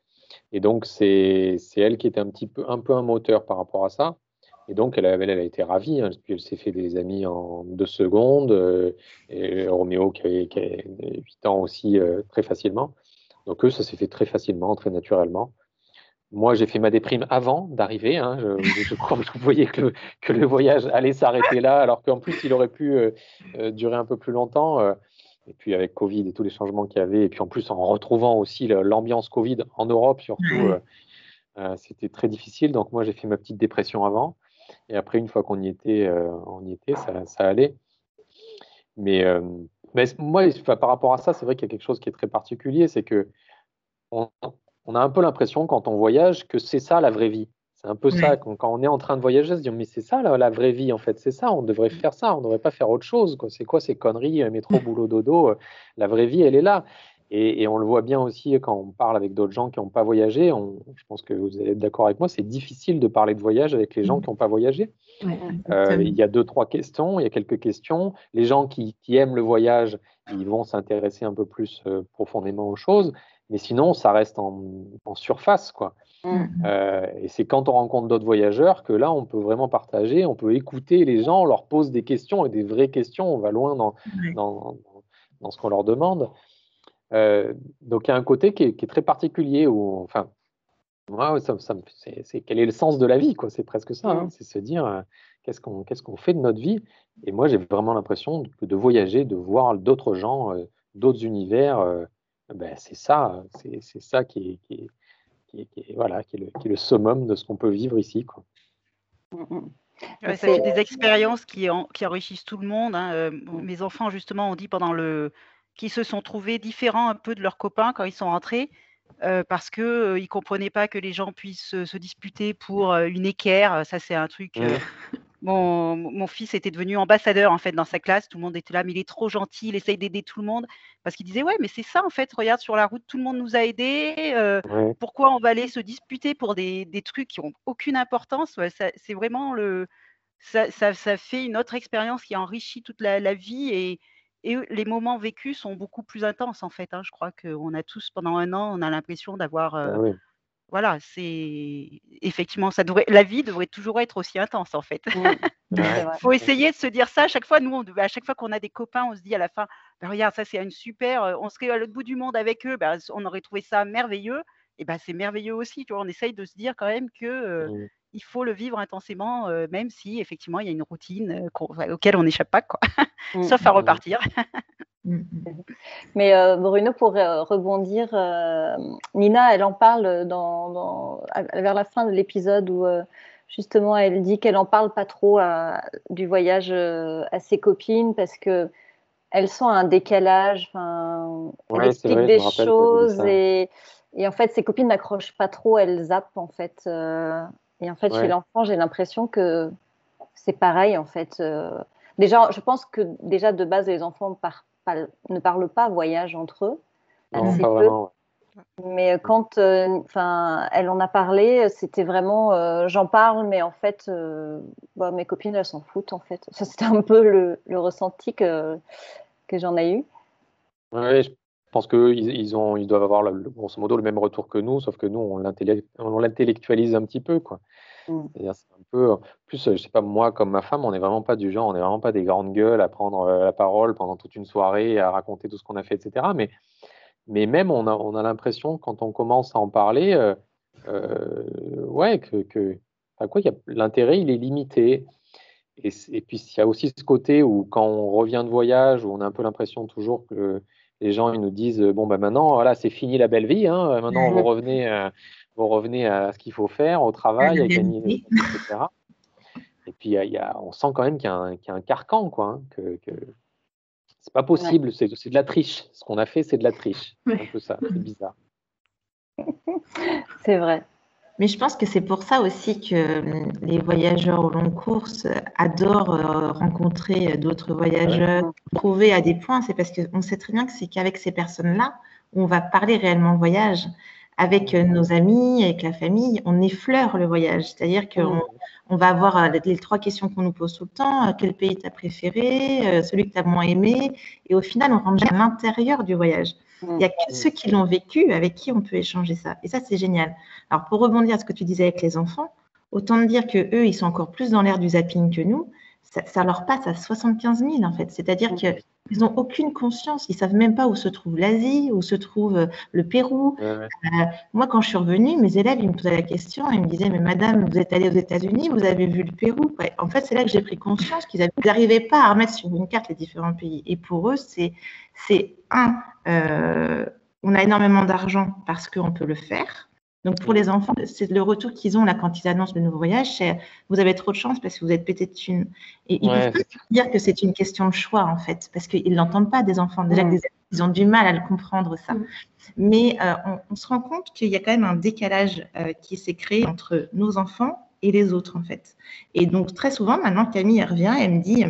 Et donc, c'est elle qui était un petit peu un, peu un moteur par rapport à ça. Et donc, elle, elle, a été ravie. Hein, puis elle s'est fait des amis en deux secondes. Euh, et Roméo, qui avait, qui 8 ans aussi, euh, très facilement. Donc, eux, ça s'est fait très facilement, très naturellement. Moi, j'ai fait ma déprime avant d'arriver. Hein, je, crois que vous voyez que le, que le voyage allait s'arrêter là, alors qu'en plus, il aurait pu euh, durer un peu plus longtemps. et puis, avec Covid et tous les changements qu'il y avait, et puis en plus, en retrouvant aussi l'ambiance Covid en Europe, surtout, c'était très difficile. Donc, moi, j'ai fait ma petite dépression avant. Et après, une fois qu'on y était, euh, on y était ça, ça allait. Mais, euh, mais moi, par rapport à ça, c'est vrai qu'il y a quelque chose qui est très particulier, c'est que on, a un peu l'impression quand on voyage que c'est ça la vraie vie. C'est un peu ça, quand, on est en train de voyager, se dire mais c'est ça la, vraie vie en fait, c'est ça, on devrait faire ça, on ne devrait pas faire autre chose. C'est quoi ces conneries, euh, métro, boulot, dodo La vraie vie, elle est là. Et, on le voit bien aussi quand on parle avec d'autres gens qui n'ont pas voyagé. je pense que vous allez être d'accord avec moi, c'est difficile de parler de voyage avec les gens mmh. qui n'ont pas voyagé. Euh, il y a deux, trois questions, il y a quelques questions. Les gens qui, aiment le voyage, ils vont s'intéresser un peu plus euh, profondément aux choses. Mais sinon, ça reste en, surface. quoi. Mmh. Euh, et c'est quand on rencontre d'autres voyageurs que là, on peut vraiment partager, on peut écouter les gens, on leur pose des questions et des vraies questions. On va loin dans, dans, dans ce qu'on leur demande. Euh, donc il y a un côté qui est, très particulier où, enfin, moi, ça, c'est quel est le sens de la vie, quoi? C'est presque ça. Hein. c'est se dire euh, qu'est-ce qu'on qu'est-ce qu'on fait de notre vie? Et moi, j'ai vraiment l'impression de, de, voyager, de voir d'autres gens, euh, d'autres univers. ben, c'est ça, c'est ça qui est, qui est, voilà, qui est, le, qui est le summum de ce qu'on peut vivre ici, quoi. Mmh, mmh. ça fait des expériences qui, qui enrichissent tout le monde. Hein. mes enfants, justement, ont dit pendant le, qui se sont trouvés différents un peu de leurs copains quand ils sont rentrés. Euh, parce qu'ils euh, ne comprenaient pas que les gens puissent se disputer pour euh, une équerre. Ça, c'est un truc. mon, mon, fils était devenu ambassadeur en fait dans sa classe. Tout le monde était là, mais il est trop gentil, il essaye d'aider tout le monde parce qu'il disait ouais, mais c'est ça en fait. Regarde sur la route, tout le monde nous a aidés. Euh, pourquoi on va aller se disputer pour des, des trucs qui ont aucune importance? C'est vraiment le ça, ça, ça, fait une autre expérience qui enrichit toute la, la vie et, et, les moments vécus sont beaucoup plus intenses en fait. Hein. Je crois qu'on a tous pendant un an, on a l'impression d'avoir euh, ah voilà, c'est effectivement, ça devrait, la vie devrait toujours être aussi intense en fait. Il faut essayer de se dire ça à chaque fois. Nous, on, à chaque fois qu'on a des copains, on se dit à la fin, bah, regarde, ça c'est une super, euh, on serait à l'autre bout du monde avec eux, bah, on aurait trouvé ça merveilleux. Et ben c'est merveilleux aussi. Tu vois, on essaye de se dire quand même que euh, mmh. Il faut le vivre intensément, euh, même si effectivement il y a une routine auquel on n'échappe pas, quoi. Mmh. sauf à repartir. Mmh, Mais Bruno, pour rebondir, Nina, elle en parle dans, vers la fin de l'épisode où justement elle dit qu'elle en parle pas trop du voyage à ses copines parce que elles sont un décalage. Enfin, elle explique des choses et, et, en fait ses copines n'accrochent pas trop, elles zappent en fait. Et en fait chez l'enfant, j'ai l'impression que c'est pareil en fait. déjà, je pense que déjà de base les enfants ne parlent pas voyage entre eux. Mais quand euh, elle en a parlé, c'était vraiment euh, j'en parle, mais en fait, euh, bah, mes copines, elles s'en foutent en fait. Ça, c'était un peu le, ressenti que, que j'en ai eu. Oui, je pense qu'ils ils ont, ils doivent avoir le, grosso modo le même retour que nous, sauf que nous, on l'intellectualise un petit peu. Quoi. Mmh. C'est un peu, plus, je sais pas, moi comme ma femme, on n'est vraiment pas du genre, on n'est vraiment pas des grandes gueules à prendre la parole pendant toute une soirée, à raconter tout ce qu'on a fait, etc. Mais, mais même, on a, on a l'impression, quand on commence à en parler, euh, ouais, que, que quoi, l'intérêt, il est limité. Et, et puis, il y a aussi ce côté où, quand on revient de voyage, où on a un peu l'impression toujours que les gens ils nous disent bon ben maintenant voilà c'est fini la belle vie hein, maintenant vous revenez vous revenez à ce qu'il faut faire au travail, à gagner, etc. Et puis, y y a, on sent quand même qu'il y, y, a un carcan, quoi. Hein, que, que c'est pas possible, c'est de la triche. Ce qu'on a fait, c'est de la triche. Un peu ça, c'est bizarre. c'est vrai. Mais je pense que c'est pour ça aussi que les voyageurs au long course adorent euh, rencontrer d'autres voyageurs, trouver à des points. C'est parce qu'on sait très bien que c'est qu'avec ces personnes-là, on va parler réellement voyage avec euh, nos amis, avec la famille, on effleure le voyage. C'est-à-dire qu'on on va avoir euh, les trois questions qu'on nous pose tout le temps. Euh, quel pays t'as préféré? Celui que t'as moins aimé? Et au final, on rentre à l'intérieur du voyage. Il n'y a que ceux qui l'ont vécu avec qui on peut échanger ça. Et ça, c'est génial. Alors, pour rebondir à ce que tu disais avec les enfants, autant dire que eux, ils sont encore plus dans l'air du zapping que nous ça, leur passe à 75 000 en fait. C'est-à-dire qu'ils n'ont aucune conscience, ils savent même pas où se trouve l'Asie, où se trouve euh, le Pérou. Euh, moi, quand je suis revenue, mes élèves ils me posaient la question, ils me disaient mais Madame, vous êtes allée aux États-Unis, vous avez vu le Pérou? En fait, c'est là que j'ai pris conscience qu'ils n'arrivaient pas à remettre sur une carte les différents pays. Et pour eux, c'est c'est un, on a énormément d'argent parce qu'on peut le faire. Donc pour les enfants, c'est le retour qu'ils ont là quand ils annoncent le nouveau voyage, c'est vous avez trop de chance parce que vous êtes pété de thunes. Et ils peuvent dire que c'est une question de choix en fait, parce qu'ils l'entendent pas des enfants. Déjà ils ont du mal à le comprendre ça. Mm. Mais euh, on, se rend compte qu'il y a quand même un décalage euh, qui s'est créé entre nos enfants et les autres en fait. Et donc très souvent maintenant Camille revient et elle me dit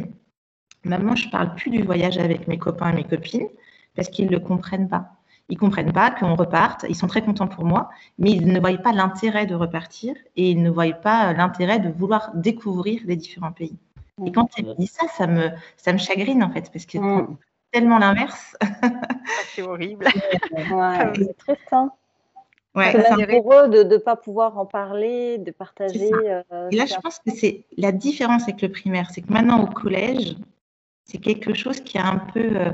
maman je parle plus du voyage avec mes copains et mes copines parce qu'ils le comprennent pas. Ils comprennent pas qu'on reparte. Ils sont très contents pour moi, mais ils ne voient pas l'intérêt de repartir et ils ne voient pas l'intérêt de vouloir découvrir les différents pays. Et quand tu dis ça, ça me, ça me chagrine en fait, parce que mm. tellement l'inverse. c'est horrible. c'est triste. Hein ouais, c'est pour eux de ne pas pouvoir en parler, de partager. Euh, et là, je pense que c'est la différence avec le primaire, c'est que maintenant au collège, c'est quelque chose qui est un peu euh,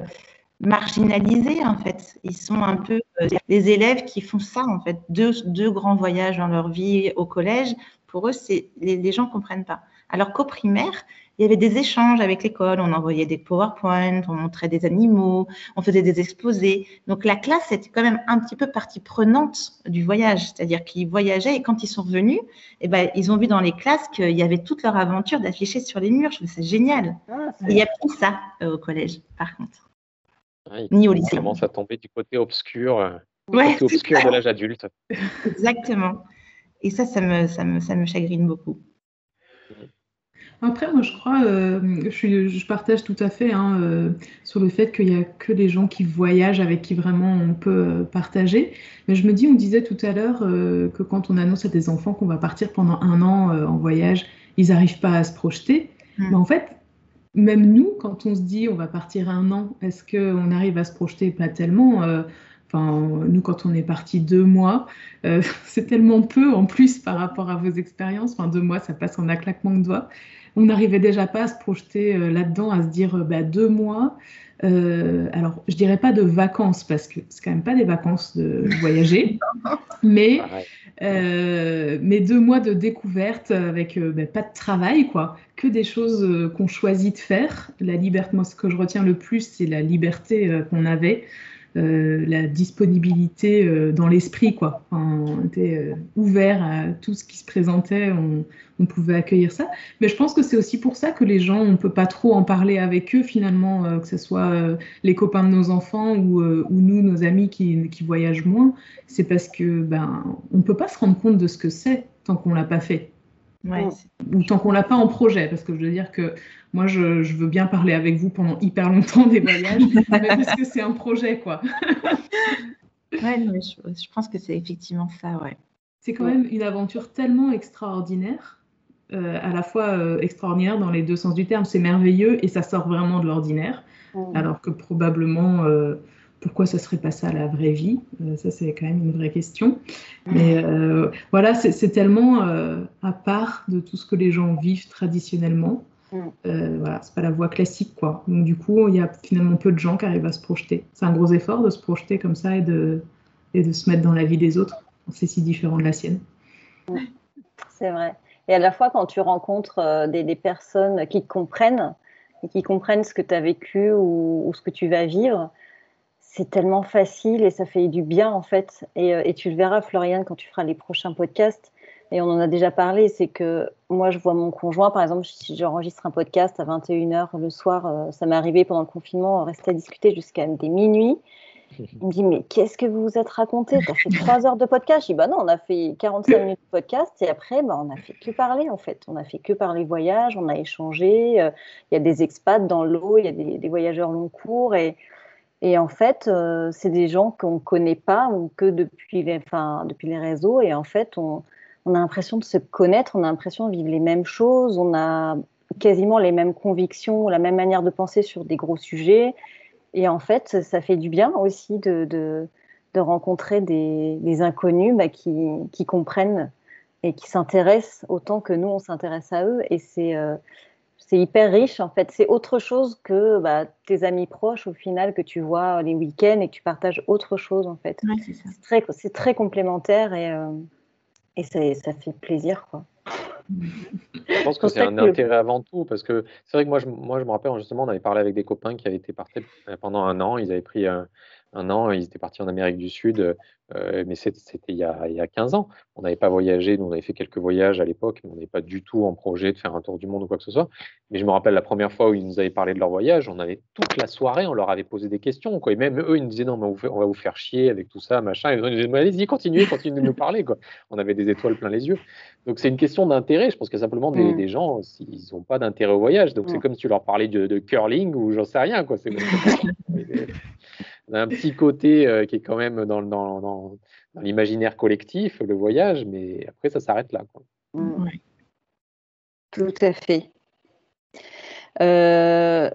marginalisés en fait. Ils sont un peu euh, les élèves qui font ça en fait, deux, deux grands voyages dans leur vie au collège. Pour eux, c'est les, les, gens comprennent pas. Alors qu'au primaire, il y avait des échanges avec l'école. On envoyait des PowerPoint, on montrait des animaux, on faisait des exposés. Donc la classe était quand même un petit peu partie prenante du voyage, c'est-à-dire qu'ils voyageaient et quand ils sont revenus, eh ben ils ont vu dans les classes qu'il y avait toute leur aventure d'afficher sur les murs. Je trouve ça génial. Ah, il y a plus ça euh, au collège, par contre ni au lycée. commence à tomber du côté obscur, euh, obscur de l'âge adulte. Exactement. Et ça, ça me, ça me, ça me chagrine beaucoup. Après, moi, je crois, euh, je, partage tout à fait hein, euh, sur le fait qu'il n'y a que les gens qui voyagent avec qui vraiment on peut partager. Mais je me dis, on disait tout à l'heure que quand on annonce à des enfants qu'on va partir pendant un an en voyage, ils n'arrivent pas à se projeter. Mm. Mais en fait, même nous, quand on se dit on va partir un an, est-ce qu'on arrive à se projeter Pas tellement. Enfin, nous, quand on est parti deux mois, c'est tellement peu en plus par rapport à vos expériences. Enfin, deux mois, ça passe en un claquement de doigts on n'arrivait déjà pas à se projeter euh, là-dedans, à se dire euh, bah, deux mois. Euh, alors, je dirais pas de vacances parce que c'est quand même pas des vacances de voyager, mais mais deux mois de découverte avec bah, pas de travail quoi, que des choses qu'on choisit de faire. La liberté, moi ce que je retiens le plus, c'est la liberté qu'on avait euh, la disponibilité euh, dans l'esprit, quoi. on était euh, ouvert à tout ce qui se présentait, on, pouvait accueillir ça. Mais je pense que c'est aussi pour ça que les gens, on peut pas trop en parler avec eux finalement, que ce soit les copains de nos enfants ou, nous, nos amis qui, qui voyagent moins. C'est parce que ben, on peut pas se rendre compte de ce que c'est tant qu'on l'a pas fait. Ou tant qu'on l'a pas en projet, parce que je veux dire que moi, je, veux bien parler avec vous pendant hyper longtemps des voyages, mais parce que c'est un projet, quoi. ouais, je, pense que c'est effectivement ça, ouais. C'est quand même une aventure tellement extraordinaire, euh, à la fois euh, extraordinaire dans les deux sens du terme, c'est merveilleux et ça sort vraiment de l'ordinaire, alors que probablement euh, pourquoi ça serait pas ça la vraie vie Ça, c'est quand même une vraie question. Mais voilà, c'est tellement à part de tout ce que les gens vivent traditionnellement Mm. Euh, voilà, c'est pas la voie classique, quoi. Donc, du coup, il y a finalement peu de gens qui arrivent à se projeter. C'est un gros effort de se projeter comme ça et de, et de se mettre dans la vie des autres. C'est si différent de la sienne. C'est vrai. Et à la fois, quand tu rencontres euh, des, personnes qui te comprennent, et qui comprennent ce que tu as vécu ou, ce que tu vas vivre, c'est tellement facile et ça fait du bien, en fait. Et, euh, et tu le verras, Floriane, quand tu feras les prochains podcasts et on en a déjà parlé, c'est que moi, je vois mon conjoint, par exemple, si j'enregistre un podcast à 21h le soir, euh, ça m'est arrivé pendant le confinement, on restait à discuter jusqu'à des minuit. Il me dit, mais qu'est-ce que vous vous êtes raconté? T'as fait 3 heures de podcast? Je dis, bah non, on a fait 45 minutes de podcast et après, bah, on a fait que parler en fait. On a fait que parler voyage, on a échangé. Euh, il y a des expats dans l'eau, il y a des, voyageurs long cours et, et en fait, euh, c'est des gens qu'on ne connaît pas ou que depuis les, enfin, depuis les réseaux et en fait, on on a l'impression de se connaître, on a l'impression de vivre les mêmes choses, on a quasiment les mêmes convictions, la même manière de penser sur des gros sujets. Et en fait, ça fait du bien aussi de, de, rencontrer des, inconnus bah, qui, comprennent et qui s'intéressent autant que nous, on s'intéresse à eux. Et c'est euh, hyper riche, en fait. C'est autre chose que bah, tes amis proches, au final, que tu vois les week-ends et que tu partages autre chose, en fait. c'est très, très complémentaire et... Euh, et ça, fait plaisir. Quoi. Je pense que c'est un intérêt avant tout, parce que c'est vrai que moi je, moi, je me rappelle justement, on avait parlé avec des copains qui avaient été partis pendant un an, ils avaient pris un, un an, ils étaient partis en Amérique du Sud, euh, mais c'était il, y a, il y a 15 ans. On n'avait pas voyagé, nous on avait fait quelques voyages à l'époque, mais on n'avait pas du tout en projet de faire un tour du monde ou quoi que ce soit. Mais je me rappelle la première fois où ils nous avaient parlé de leur voyage, on avait toute la soirée, on leur avait posé des questions, quoi. Et même eux, ils nous disaient non, mais on va vous faire chier avec tout ça, machin. Et ils nous disaient allez-y, continuez, continuez de nous parler, quoi. On avait des étoiles plein les yeux. Donc c'est une question d'intérêt. Je pense qu'il y a simplement des, mm. gens, ils n'ont pas d'intérêt au voyage. Donc c'est mm. comme si tu leur parlais de, de curling ou j'en sais rien, quoi. On a un petit côté euh, qui est quand même dans, dans, dans, l'imaginaire collectif, le voyage, mais après, ça s'arrête là. Quoi. Mm. Tout à fait. Euh,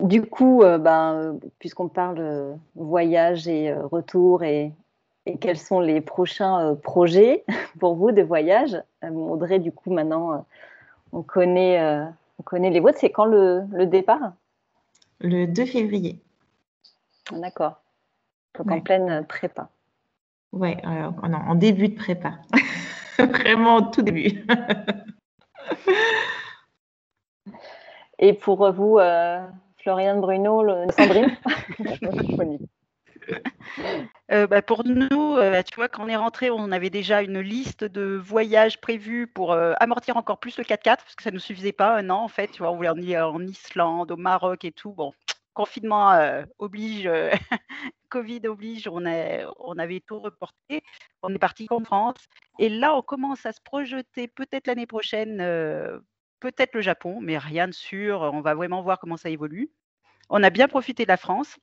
du coup, euh, ben, puisqu'on parle voyage et retour et, et, quels sont les prochains projets pour vous de voyage Audrey, du coup, maintenant, on, connaît, on connaît les vôtres. C'est quand le, le départ? Le 2 février. D'accord. Donc en pleine prépa. Oui, euh, en début de prépa. Vraiment au tout début. Et pour vous, euh, Floriane Bruno, le... Sandrine euh, bah, pour nous, euh, tu vois, quand on est rentré, on avait déjà une liste de voyages prévus pour amortir encore plus le 4x4 parce que ça ne nous suffisait pas un an en fait. Tu vois, on voulait aller en Islande, au Maroc et tout. Bon, confinement euh, oblige, euh, Covid oblige, on, on avait tout reporté. On est parti en France. Et là, on commence à se projeter peut-être l'année prochaine, euh, peut-être le Japon, mais rien de sûr. On va vraiment voir comment ça évolue. On a bien profité de la France.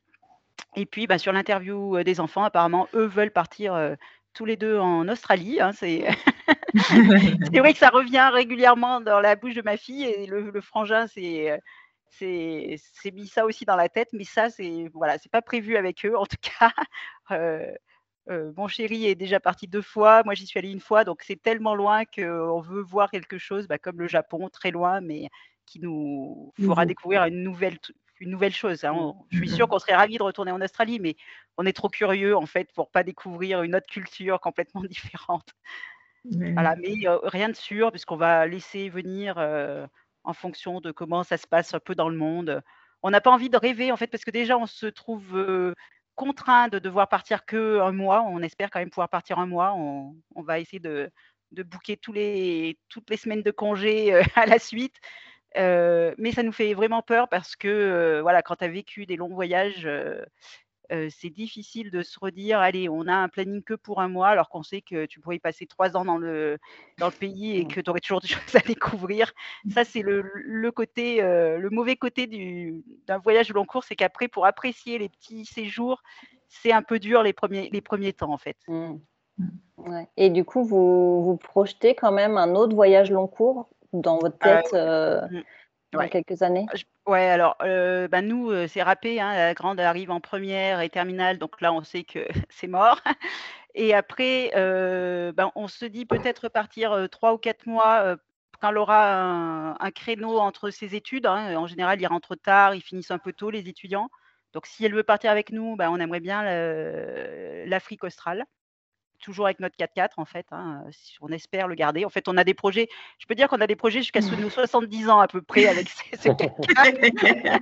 Et puis, bah, sur l'interview des enfants, apparemment, eux veulent partir tous les deux en Australie. Hein, c'est vrai que ça revient régulièrement dans la bouche de ma fille et le, frangin c'est c'est mis ça aussi dans la tête, mais ça c'est voilà, c'est pas prévu avec eux en tout cas. mon chéri est déjà parti deux fois, moi j'y suis allée une fois, donc c'est tellement loin qu'on veut voir quelque chose, bah, comme le Japon, très loin, mais qui nous fera découvrir une nouvelle, une nouvelle chose. Hein. Mmh. Je suis sûre qu'on serait ravis de retourner en Australie, mais on est trop curieux en fait pour pas découvrir une autre culture complètement différente. Voilà, mais rien de sûr, puisqu'on va laisser venir en fonction de comment ça se passe un peu dans le monde. On n'a pas envie de rêver en fait, parce que déjà on se trouve contraint de devoir partir que un mois. On espère quand même pouvoir partir un mois. On, va essayer de, de booker tous les, toutes les semaines de congé à la suite mais ça nous fait vraiment peur parce que voilà, quand tu as vécu des longs voyages, c'est difficile de se redire, allez, on a un planning que pour un mois, alors qu'on sait que tu pourrais y passer trois ans dans le, dans le pays et mmh. que tu aurais toujours des choses à découvrir. Ça, c'est le, le, côté, le mauvais côté d'un voyage long cours, c'est qu'après, pour apprécier les petits séjours, c'est un peu dur les premiers, les premiers temps, en fait. Mmh. Et du coup, vous, vous projetez quand même un autre voyage long cours dans votre tête euh, mmh. dans quelques années? Ouais, alors bah, nous, c'est râpé. Hein, la grande arrive en première et terminale, donc là, on sait que c'est mort. Et après, ben, on se dit peut-être partir trois ou quatre mois quand elle aura un, créneau entre ses études. Hein. En général, ils rentrent tard, ils finissent un peu tôt, les étudiants. Donc, si elle veut partir avec nous, ben, on aimerait bien l'Afrique australe toujours avec notre 4x4 en fait. Hein, on espère le garder. En fait, on a des projets. Je peux dire qu'on a des projets jusqu'à nos 70 ans à peu près avec ces, 4x4.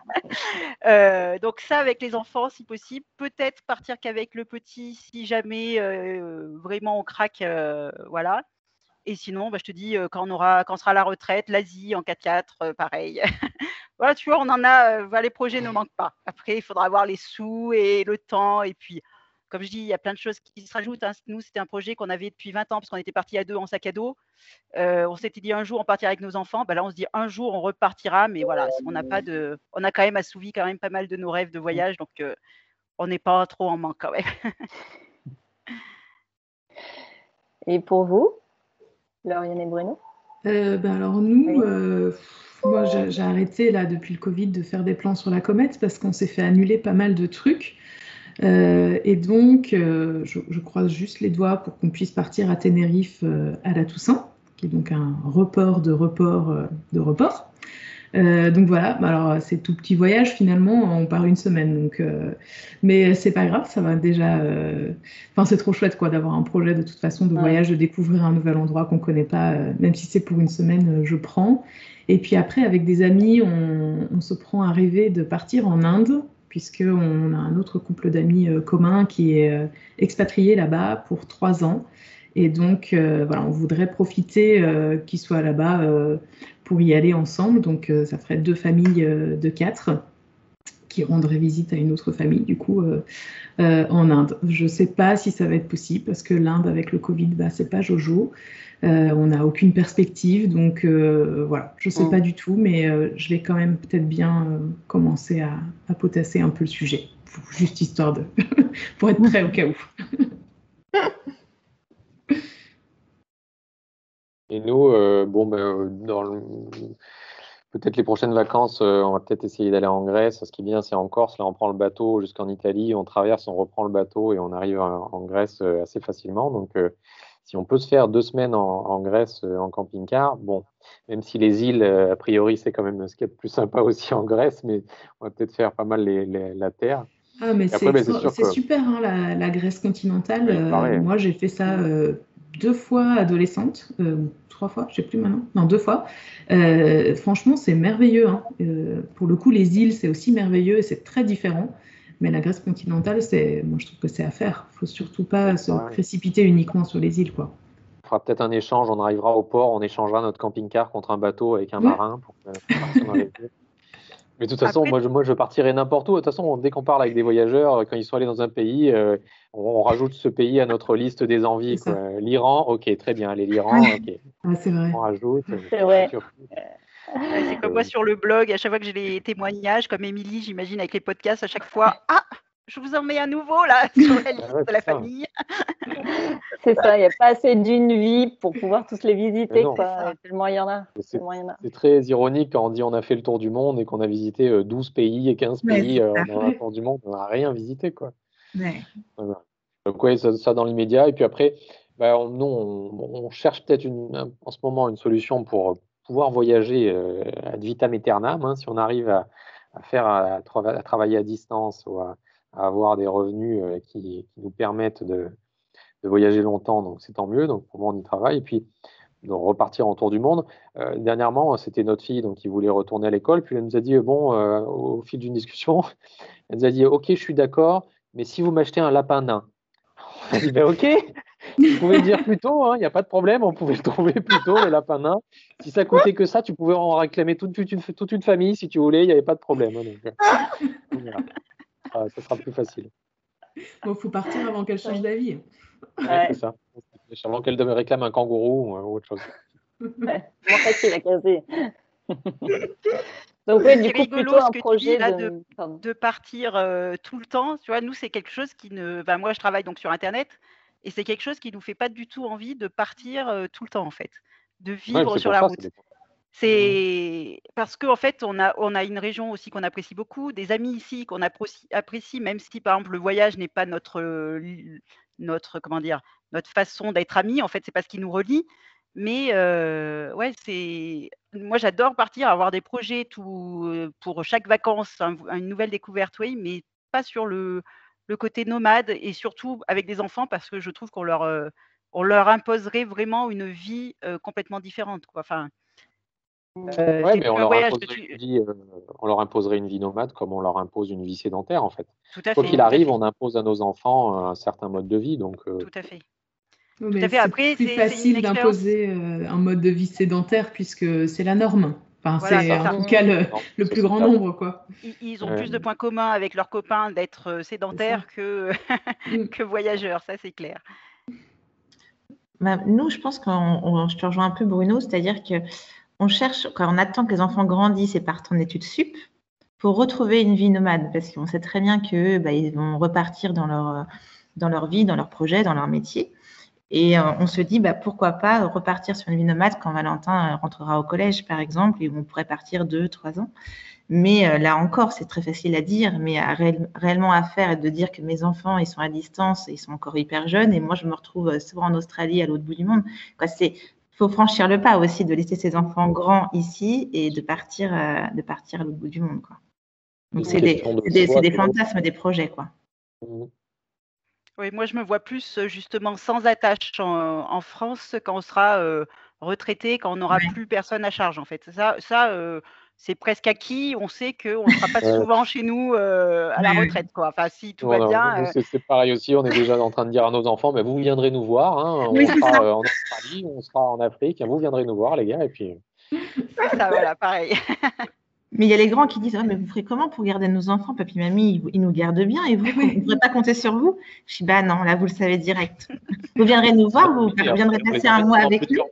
Euh, donc ça, avec les enfants, si possible. Peut-être partir qu'avec le petit, si jamais euh, vraiment on craque, euh, voilà. Et sinon, bah, je te dis, quand on aura, quand sera à la retraite, l'Asie en 4x4, pareil. voilà, tu vois, on en a. les projets ne manquent pas. Après, il faudra avoir les sous et le temps et puis comme je dis, il y a plein de choses qui se rajoutent. Hein. Nous, c'était un projet qu'on avait depuis 20 ans, parce qu'on était parti à deux en sac à dos. Euh, on s'était dit un jour, on partira avec nos enfants. Bah, là, on se dit un jour, on repartira. Mais voilà, on n'a pas de, on a quand même assouvi quand même pas mal de nos rêves de voyage. Donc, euh, on n'est pas trop en manque quand même. et pour vous, Lauriane et Bruno? Euh, ben alors nous, moi j'ai arrêté là depuis le Covid de faire des plans sur la comète parce qu'on s'est fait annuler pas mal de trucs. Euh, et donc, euh, je, croise juste les doigts pour qu'on puisse partir à Tenerife euh, à la Toussaint, qui est donc un report de report de report. donc voilà, bah alors c'est tout petit voyage finalement, on part une semaine, donc mais c'est pas grave, ça va déjà. Enfin c'est trop chouette quoi d'avoir un projet de toute façon de voyage, de découvrir un nouvel endroit qu'on connaît pas, même si c'est pour une semaine, je prends. Et puis après avec des amis, on, on se prend à rêver de partir en Inde puisqu'on a un autre couple d'amis euh, communs qui est euh, expatrié là-bas pour trois ans. Et donc, euh, voilà, on voudrait profiter qu'ils soient là-bas pour y aller ensemble. Donc, ça ferait deux familles de quatre qui rendraient visite à une autre famille, du coup, en Inde. Je ne sais pas si ça va être possible parce que l'Inde, avec le Covid, bah, c'est pas Jojo. Euh, on n'a aucune perspective, donc euh, voilà, je ne sais mm. pas du tout, mais euh, je vais quand même peut-être bien commencer à, potasser un peu le sujet, juste histoire de, pour être prêt au cas où. Et nous, bon, ben, dans peut-être les prochaines vacances, on va peut-être essayer d'aller en Grèce. Ce qui est bien, c'est en Corse. Là, on prend le bateau jusqu'en Italie, on traverse, on reprend le bateau et on arrive en, Grèce assez facilement. Donc, si on peut se faire deux semaines en, Grèce euh, en camping-car, bon, même si les îles, euh, a priori, c'est quand même ce qui est le plus sympa aussi en Grèce, mais on va peut-être faire pas mal la terre. Ah, mais c'est super, hein, la, Grèce continentale. Euh, moi, j'ai fait ça deux fois adolescente, trois fois, je sais plus maintenant, non, deux fois. franchement, c'est merveilleux. Hein. pour le coup, les îles, c'est aussi merveilleux et c'est très différent. Mais la Grèce continentale, c'est, moi, je trouve que c'est à faire. Il faut surtout pas se précipiter uniquement sur les îles, quoi. On fera peut-être un échange. On arrivera au port, on échangera notre camping-car contre un bateau avec un marin. Pour, Mais de toute façon, moi, je, moi, je partirai n'importe où. De toute façon, dès qu'on parle avec des voyageurs, quand ils sont allés dans un pays, euh, on, rajoute ce pays à notre liste des envies. L'Iran, ok, très bien. Allez, l'Iran, ok. Ah, c'est vrai. On rajoute. C'est vrai. C'est comme moi sur le blog, à chaque fois que j'ai les témoignages, comme Émilie, j'imagine, avec les podcasts, à chaque fois, ah, je vous en mets un nouveau là sur la liste de la famille. C'est ça, il n'y a pas assez d'une vie pour pouvoir tous les visiter. Tellement il y en a. C'est très ironique quand on dit on a fait le tour du monde et qu'on a visité 12 pays et 15 pays dans le tour du monde, on n'a rien visité. Quoi. Donc oui, ça, dans l'immédiat. Et puis après, bah, on, nous, on, cherche peut-être en ce moment une solution pour pouvoir voyager euh, ad vitam aeternam, hein, si on arrive à, faire à, travailler à distance ou à, avoir des revenus euh, qui, nous permettent de, voyager longtemps, donc c'est tant mieux. Donc pour moi, on y travaille. Et puis de repartir en tour du monde. Euh, dernièrement, c'était notre fille donc qui voulait retourner à l'école, puis elle nous a dit bon, au fil d'une discussion, elle nous a dit ok, je suis d'accord, mais si vous m'achetez un lapin nain, on a dit ok, vous pouvez le dire plus tôt, il hein, n'y a pas de problème, on pouvait le trouver plus tôt, le lapin nain. Si ça coûtait que ça, tu pouvais en réclamer toute, une, toute une famille si tu voulais, il n'y avait pas de problème. Hein, euh, ah, ça sera plus facile. Bon, il faut partir avant qu'elle change d'avis. c'est ça. Avant qu'elle réclame un kangourou ou autre chose. Ouais, facile à caser. Donc, oui, du coup, plutôt un projet de... de... partir euh, tout le temps. Tu vois, nous, c'est quelque chose qui ne. Ben, moi, je travaille donc sur Internet. Et c'est quelque chose qui nous fait pas du tout envie de partir tout le temps, en fait, de vivre sur la route. C'est parce qu'en en fait, on a, on a une région aussi qu'on apprécie beaucoup, des amis ici qu'on apprécie, même si par exemple le voyage n'est pas notre, notre, comment dire, notre façon d'être amis. En fait, c'est pas ce qui nous relie. Mais ouais, c'est moi j'adore partir, avoir des projets tout, pour chaque vacances, une nouvelle découverte, oui, mais pas sur le, le côté nomade et surtout avec des enfants parce que je trouve qu'on leur, on leur imposerait vraiment une vie complètement différente. Enfin, euh, mais on leur, on leur, imposerait une vie nomade comme on leur impose une vie sédentaire en fait. Quoi qu'il arrive, on impose à nos enfants un certain mode de vie. Donc, Tout à fait. Tout à fait. Après, c'est plus facile d'imposer un mode de vie sédentaire puisque c'est la norme c'est en tout cas le, plus grand nombre. Quoi. Ils, ont plus de points communs avec leurs copains d'être euh, sédentaires que, mm. que voyageurs, ça c'est clair. Bah, nous, je pense que je te rejoins un peu Bruno, c'est-à-dire que on cherche, quand on attend que les enfants grandissent et partent en études sup, pour retrouver une vie nomade, parce qu'on sait très bien qu'ils bah, vont repartir dans leur, dans leur vie, dans leur projet, dans leur métier. Et euh, on se dit, bah, pourquoi pas repartir sur une vie nomade quand Valentin euh, rentrera au collège, par exemple, et on pourrait partir deux, trois ans. Mais euh, là encore, c'est très facile à dire, mais réellement à faire et de dire que mes enfants, ils sont à distance, ils sont encore hyper jeunes, et moi, je me retrouve souvent en Australie, à l'autre bout du monde. C'est faut franchir le pas aussi de laisser ses enfants grands ici et de partir, de partir à l'autre bout du monde. Quoi. Donc, c'est des, des, des, fantasmes, des projets. Quoi. Mmh. Oui, moi, je me vois plus justement sans attache en, France quand on sera retraité, quand on n'aura plus personne à charge, en fait. Ça, ça c'est presque acquis. On sait qu'on ne sera pas souvent chez nous à la retraite, quoi. Enfin, si tout va bien. C'est pareil aussi. On est déjà en train de dire à nos enfants, mais vous viendrez nous voir. Hein, on sera en Australie, on sera en Afrique. Vous viendrez nous voir, les gars. Et puis. ça, voilà, pareil. Mais il y a les grands qui disent Mais vous ferez comment pour garder nos enfants Papy, mamie, ils, nous gardent bien et vous, on ne pourrait pas compter sur vous? Je dis Bah non, là, vous le savez direct. Vous viendrez nous voir, vous, viendrez passer un mois avec nous?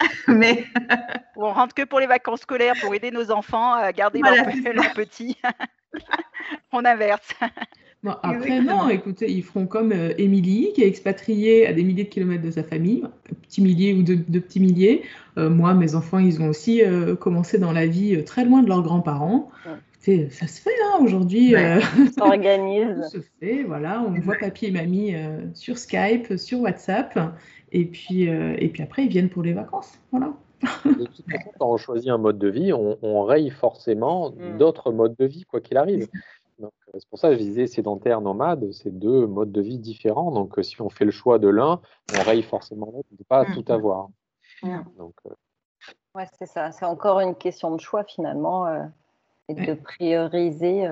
Mais on rentre que pour les vacances scolaires pour aider nos enfants à garder leurs petits. on inverse après, non, écoutez, ils feront comme euh, Émilie, qui est expatriée à des milliers de kilomètres de sa famille, un petit millier ou deux, petits milliers. Euh, moi, mes enfants, ils ont aussi euh, commencé dans la vie très loin de leurs grands-parents. Ça se fait, hein, aujourd'hui. Ouais, ça s'organise. ça se fait, voilà. On voit papy et mamie sur Skype, sur WhatsApp. Et puis, et puis après, ils viennent pour les vacances. Voilà. De toute façon, quand on choisit un mode de vie, on, on raye forcément mm. d'autres modes de vie, quoi qu'il arrive. Euh, c'est pour ça que je disais sédentaire, nomade, c'est deux modes de vie différents. Donc, euh, si on fait le choix de l'un, on raye forcément l'autre, on ne peut pas tout mmh. avoir. Mmh. Donc, euh, ouais, c'est ça. C'est encore une question de choix finalement et de prioriser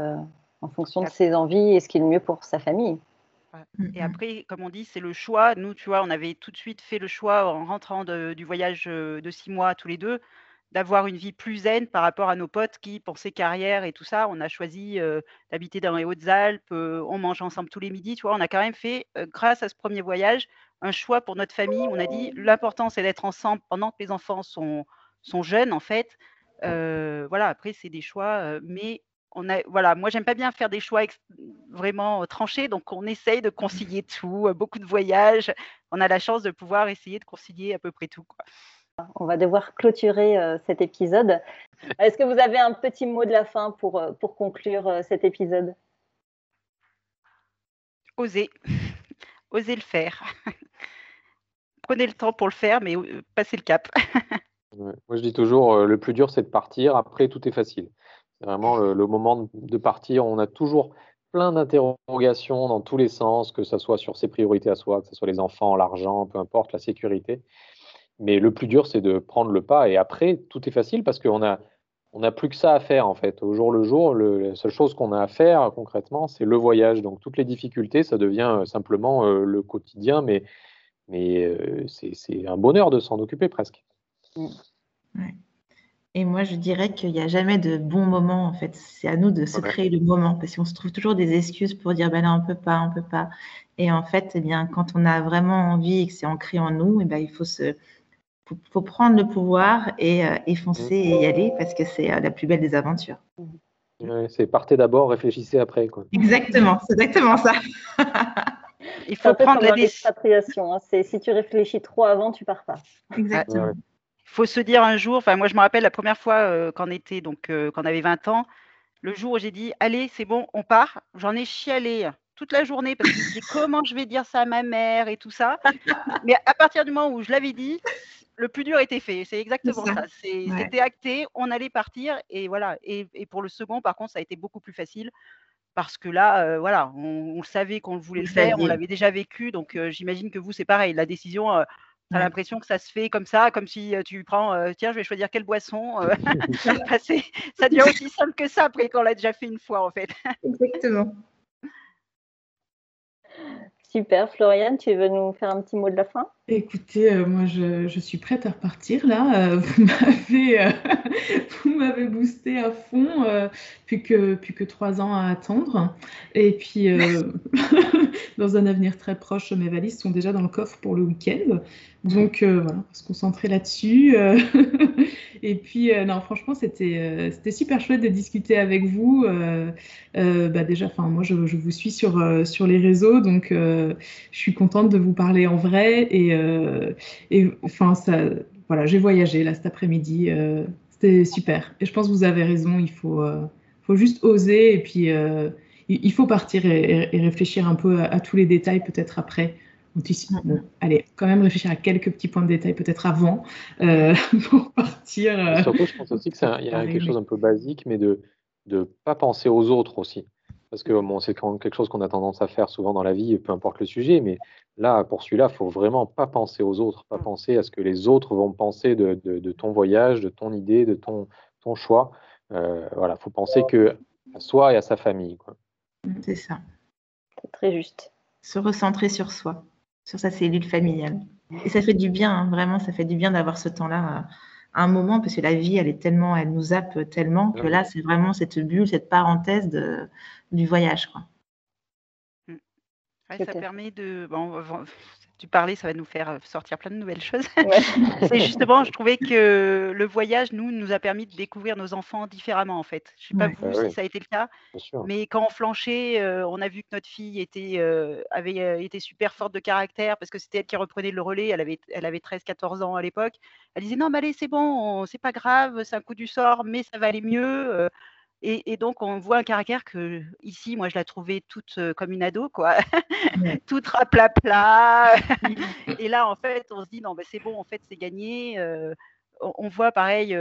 en fonction de ses envies et ce qui est le mieux pour sa famille. Mmh, et après, comme on dit, c'est le choix. Nous, tu vois, on avait tout de suite fait le choix en rentrant du voyage de six mois tous les deux d'avoir une vie plus zen par rapport à nos potes qui pensaient carrière et tout ça. On a choisi d'habiter dans les Hautes-Alpes, on mange ensemble tous les midis, tu vois. On a quand même fait, grâce à ce premier voyage, un choix pour notre famille. On a dit l'important c'est d'être ensemble pendant que les enfants sont, sont jeunes en fait. voilà, après, c'est des choix, mais on a, voilà, moi, j'aime pas bien faire des choix vraiment tranchés, donc on essaye de concilier tout, beaucoup de voyages. On a la chance de pouvoir essayer de concilier à peu près tout. Quoi. On va devoir clôturer cet épisode. Est-ce que vous avez un petit mot de la fin pour, pour conclure cet épisode? Osez. Osez le faire. Prenez le temps pour le faire, mais passez le cap. Moi, je dis toujours, le plus dur, c'est de partir. Après, tout est facile. C'est vraiment le, moment de partir. On a toujours plein d'interrogations dans tous les sens, que ce soit sur ses priorités à soi, que ce soit les enfants, l'argent, peu importe, la sécurité. Mais le plus dur, c'est de prendre le pas. Et après, tout est facile parce qu'on a, on n'a plus que ça à faire en fait. Au jour le jour, la seule chose qu'on a à faire concrètement, c'est le voyage. Donc toutes les difficultés, ça devient euh, simplement euh, le quotidien, mais, mais euh, c'est un bonheur de s'en occuper presque. Mmh. Et moi, je dirais qu'il n'y a jamais de bon moment en fait. C'est à nous de se créer le moment parce qu'on se trouve toujours des excuses pour dire ben là on peut pas, on peut pas. Et en fait, eh bien, quand on a vraiment envie et que c'est ancré en nous, eh ben, il faut se faut, prendre le pouvoir et, euh, foncer et y aller parce que c'est euh, la plus belle des aventures. c'est partez d'abord, réfléchissez après. Quoi. Exactement, c'est exactement ça. Il faut prendre la décision. Hein. C'est si tu réfléchis trop avant, tu pars pas. Exactement. Faut se dire un jour, enfin moi je me rappelle la première fois euh, quand on était donc quand on avait 20 ans, le jour où j'ai dit allez c'est bon on part, j'en ai chialé toute la journée parce que je me disais comment je vais dire ça à ma mère et tout ça. Mais à partir du moment où je l'avais dit, le plus dur était fait. C'est exactement ça. C'était acté, on allait partir et voilà. Et, pour le second, par contre, ça a été beaucoup plus facile parce que là, euh, voilà, on, savait qu'on voulait le faire, on l'avait déjà vécu. Donc, euh, j'imagine que vous, c'est pareil. La décision, euh, tu as l'impression que ça se fait comme ça, comme si tu prends, tiens, je vais choisir quelle boisson. ça devient aussi simple que ça après quand on l'a déjà fait une fois, en fait. Exactement. Super. Floriane, tu veux nous faire un petit mot de la fin? Écoutez, euh, moi je, suis prête à repartir là. Euh, vous m'avez euh, vous m'avez boosté à fond, plus que plus que trois ans à attendre. Et puis dans un avenir très proche, mes valises sont déjà dans le coffre pour le week-end. Donc voilà, on va se concentrer là-dessus. Et puis, euh, non, franchement, c'était euh, c'était super chouette de discuter avec vous. Euh, bah déjà, enfin, moi, je, je, vous suis sur, sur les réseaux, donc je suis contente de vous parler en vrai. Et, et enfin, ça, voilà, j'ai voyagé là cet après-midi. c'était super. Et je pense que vous avez raison, il faut, faut juste oser et puis il faut partir et, réfléchir un peu à tous les détails peut-être après allez, quand même réfléchir à quelques petits points de détail peut-être avant euh, pour partir. Euh, surtout, je pense aussi qu'il y a quelque chose un peu basique, mais de ne pas penser aux autres aussi. Parce que bon, c'est quelque chose qu'on a tendance à faire souvent dans la vie, peu importe le sujet, mais là, pour celui-là, il faut vraiment pas penser aux autres, pas penser à ce que les autres vont penser de, ton voyage, de ton idée, de ton, ton choix. Euh, voilà, il faut penser que à soi et à sa famille. C'est ça. C'est très juste. Se recentrer sur soi sur sa cellule familiale. Et ça fait du bien, hein, vraiment, ça fait du bien d'avoir ce temps-là à un moment, parce que la vie, elle est tellement, elle nous zappe tellement que là, c'est vraiment cette bulle, cette parenthèse de, du voyage. Quoi. Mmh. ça permet de. Bon, tu parlais, ça va nous faire sortir plein de nouvelles choses. c'est justement, je trouvais que le voyage, nous, nous a permis de découvrir nos enfants différemment, en fait. Je ne sais pas vous bah si ça a été le cas, mais quand on flanchait, on a vu que notre fille était, avait été super forte de caractère parce que c'était elle qui reprenait le relais. Elle avait, elle avait 13-14 ans à l'époque. Elle disait non, mais allez, c'est bon, c'est pas grave, c'est un coup du sort, mais ça va aller mieux. Et, donc, on voit un caractère que, ici, moi, je la trouvais toute comme une ado, quoi. toute raplapla. et là, en fait, on se dit, non, ben, c'est bon, en fait, c'est gagné. on voit, pareil,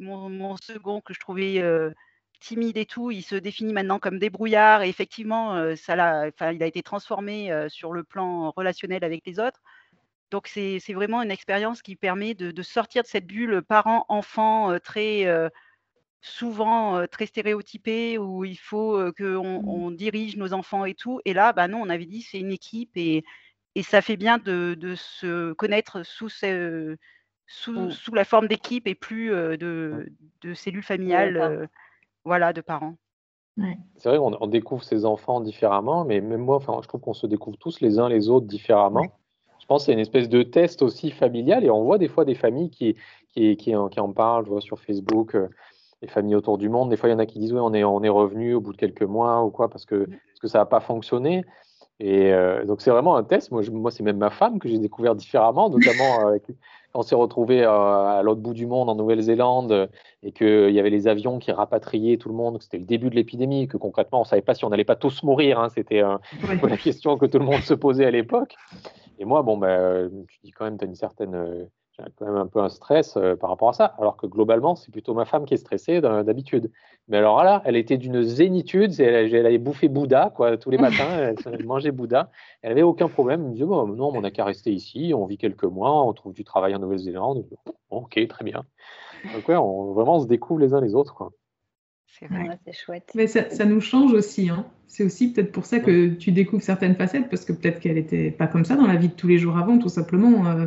mon, second que je trouvais timide et tout, il se définit maintenant comme débrouillard. Et effectivement, ça il a été transformé sur le plan relationnel avec les autres. Donc, c'est vraiment une expérience qui permet de, de sortir de cette bulle parent-enfant très souvent très stéréotypé où il faut qu'on mmh. on dirige nos enfants et tout. Et là, bah non, on avait dit c'est une équipe et, et ça fait bien de, de se connaître sous, ce, sous, mmh. sous, la forme d'équipe et plus de, de cellules familiales, voilà, de parents. C'est vrai, on, découvre ses enfants différemment, mais même moi, enfin, je trouve qu'on se découvre tous les uns les autres différemment. Je pense que c'est une espèce de test aussi familial et on voit des fois des familles qui, qui, qui, en, qui en parlent, je vois sur Facebook les familles autour du monde. Des fois, il y en a qui disent oui, on est, on est revenu au bout de quelques mois ou quoi, parce que, parce que ça n'a pas fonctionné. Et euh, donc, c'est vraiment un test. Moi, moi c'est même ma femme que j'ai découvert différemment, notamment quand on s'est retrouvé à l'autre bout du monde, en Nouvelle-Zélande, et qu'il y avait les avions qui rapatriaient tout le monde, que c'était le début de l'épidémie, que concrètement, on ne savait pas si on n'allait pas tous mourir. Hein. C'était la question que tout le monde se posait à l'époque. Et moi, bon, ben, je dis quand même, tu as une certaine j'ai quand même un peu un stress euh, par rapport à ça, alors que globalement, c'est plutôt ma femme qui est stressée d'habitude. Mais alors là, elle était d'une zénitude, elle, elle, avait bouffé Bouddha quoi, tous les matins, elle, mangeait Bouddha, elle n'avait aucun problème. Elle me disait, bon, non, on n'a qu'à rester ici, on vit quelques mois, on trouve du travail en Nouvelle-Zélande. ok, très bien. Donc ouais, on, vraiment, on se découvre les uns les autres. Quoi. C'est vrai, c'est chouette. Mais ça, ça, nous change aussi. Hein. C'est aussi peut-être pour ça que tu découvres certaines facettes, parce que peut-être qu'elle n'était pas comme ça dans la vie de tous les jours avant, tout simplement. Euh,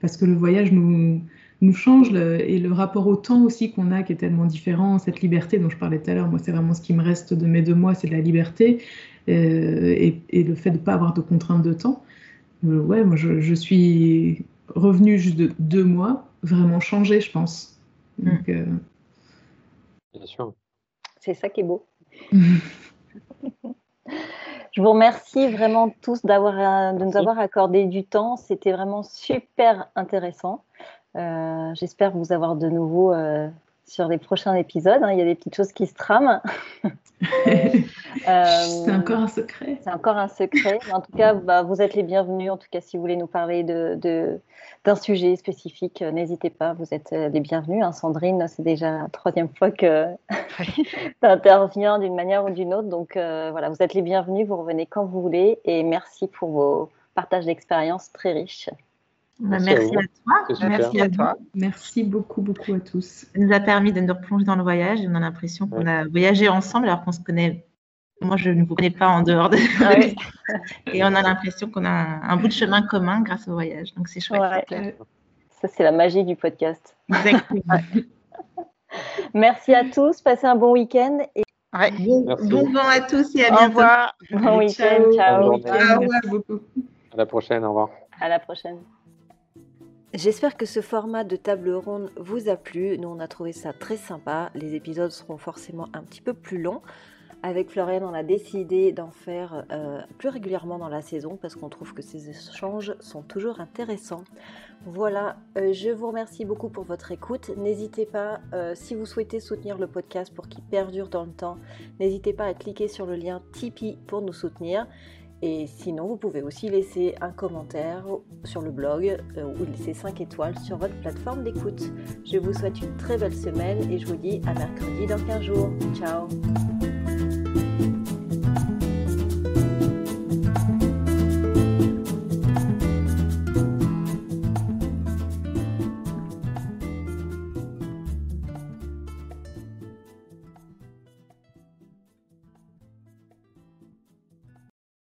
parce que le voyage nous, nous change et le rapport au temps aussi qu'on a qui est tellement différent, cette liberté dont je parlais tout à l'heure, moi c'est vraiment ce qui me reste de mes deux mois, c'est la liberté euh, et, et, le fait de ne pas avoir de contraintes de temps. Euh, ouais, moi je, je, suis revenue juste de deux mois, vraiment changée, je pense. Mm. Donc, euh... Bien sûr. C'est ça qui est beau. Je vous remercie vraiment tous d'avoir, de nous avoir accordé du temps. C'était vraiment super intéressant. Euh, j'espère vous avoir de nouveau euh, sur les prochains épisodes. Hein. Il y a des petites choses qui se trament. Euh, c'est encore un secret. C'est encore un secret. En tout cas, bah, vous êtes les bienvenus. En tout cas, si vous voulez nous parler de, d'un sujet spécifique, n'hésitez pas. Vous êtes les bienvenus. Hein. Sandrine, c'est déjà la troisième fois que tu interviens d'une manière ou d'une autre. Donc voilà, vous êtes les bienvenus. Vous revenez quand vous voulez. Et merci pour vos partages d'expériences très riches. Bah, merci, à, toi. Merci à toi. Merci beaucoup, beaucoup à tous. Ça nous a permis de nous replonger dans le voyage. On a l'impression qu'on a voyagé ensemble alors qu'on se connaît. Moi, je ne vous connais pas en dehors de. Ah Et on a l'impression qu'on a un, bout de chemin commun grâce au voyage. Donc, c'est chouette. Ça, c'est la magie du podcast. Merci à tous. Passez un bon week-end. Et... Bon, vent à tous et à bientôt. Au revoir. Bon week-end. Ciao. Ciao. Beaucoup. À la prochaine. Au revoir. À la prochaine. J'espère que ce format de table ronde vous a plu. Nous, on a trouvé ça très sympa. Les épisodes seront forcément un petit peu plus longs. Avec Floriane, on a décidé d'en faire euh, plus régulièrement dans la saison parce qu'on trouve que ces échanges sont toujours intéressants. Voilà, euh, je vous remercie beaucoup pour votre écoute. N'hésitez pas, euh, si vous souhaitez soutenir le podcast pour qu'il perdure dans le temps, n'hésitez pas à cliquer sur le lien Tipeee pour nous soutenir. Et sinon, vous pouvez aussi laisser un commentaire sur le blog ou laisser 5 étoiles sur votre plateforme d'écoute. Je vous souhaite une très belle semaine et je vous dis à mercredi dans 15 jours. Ciao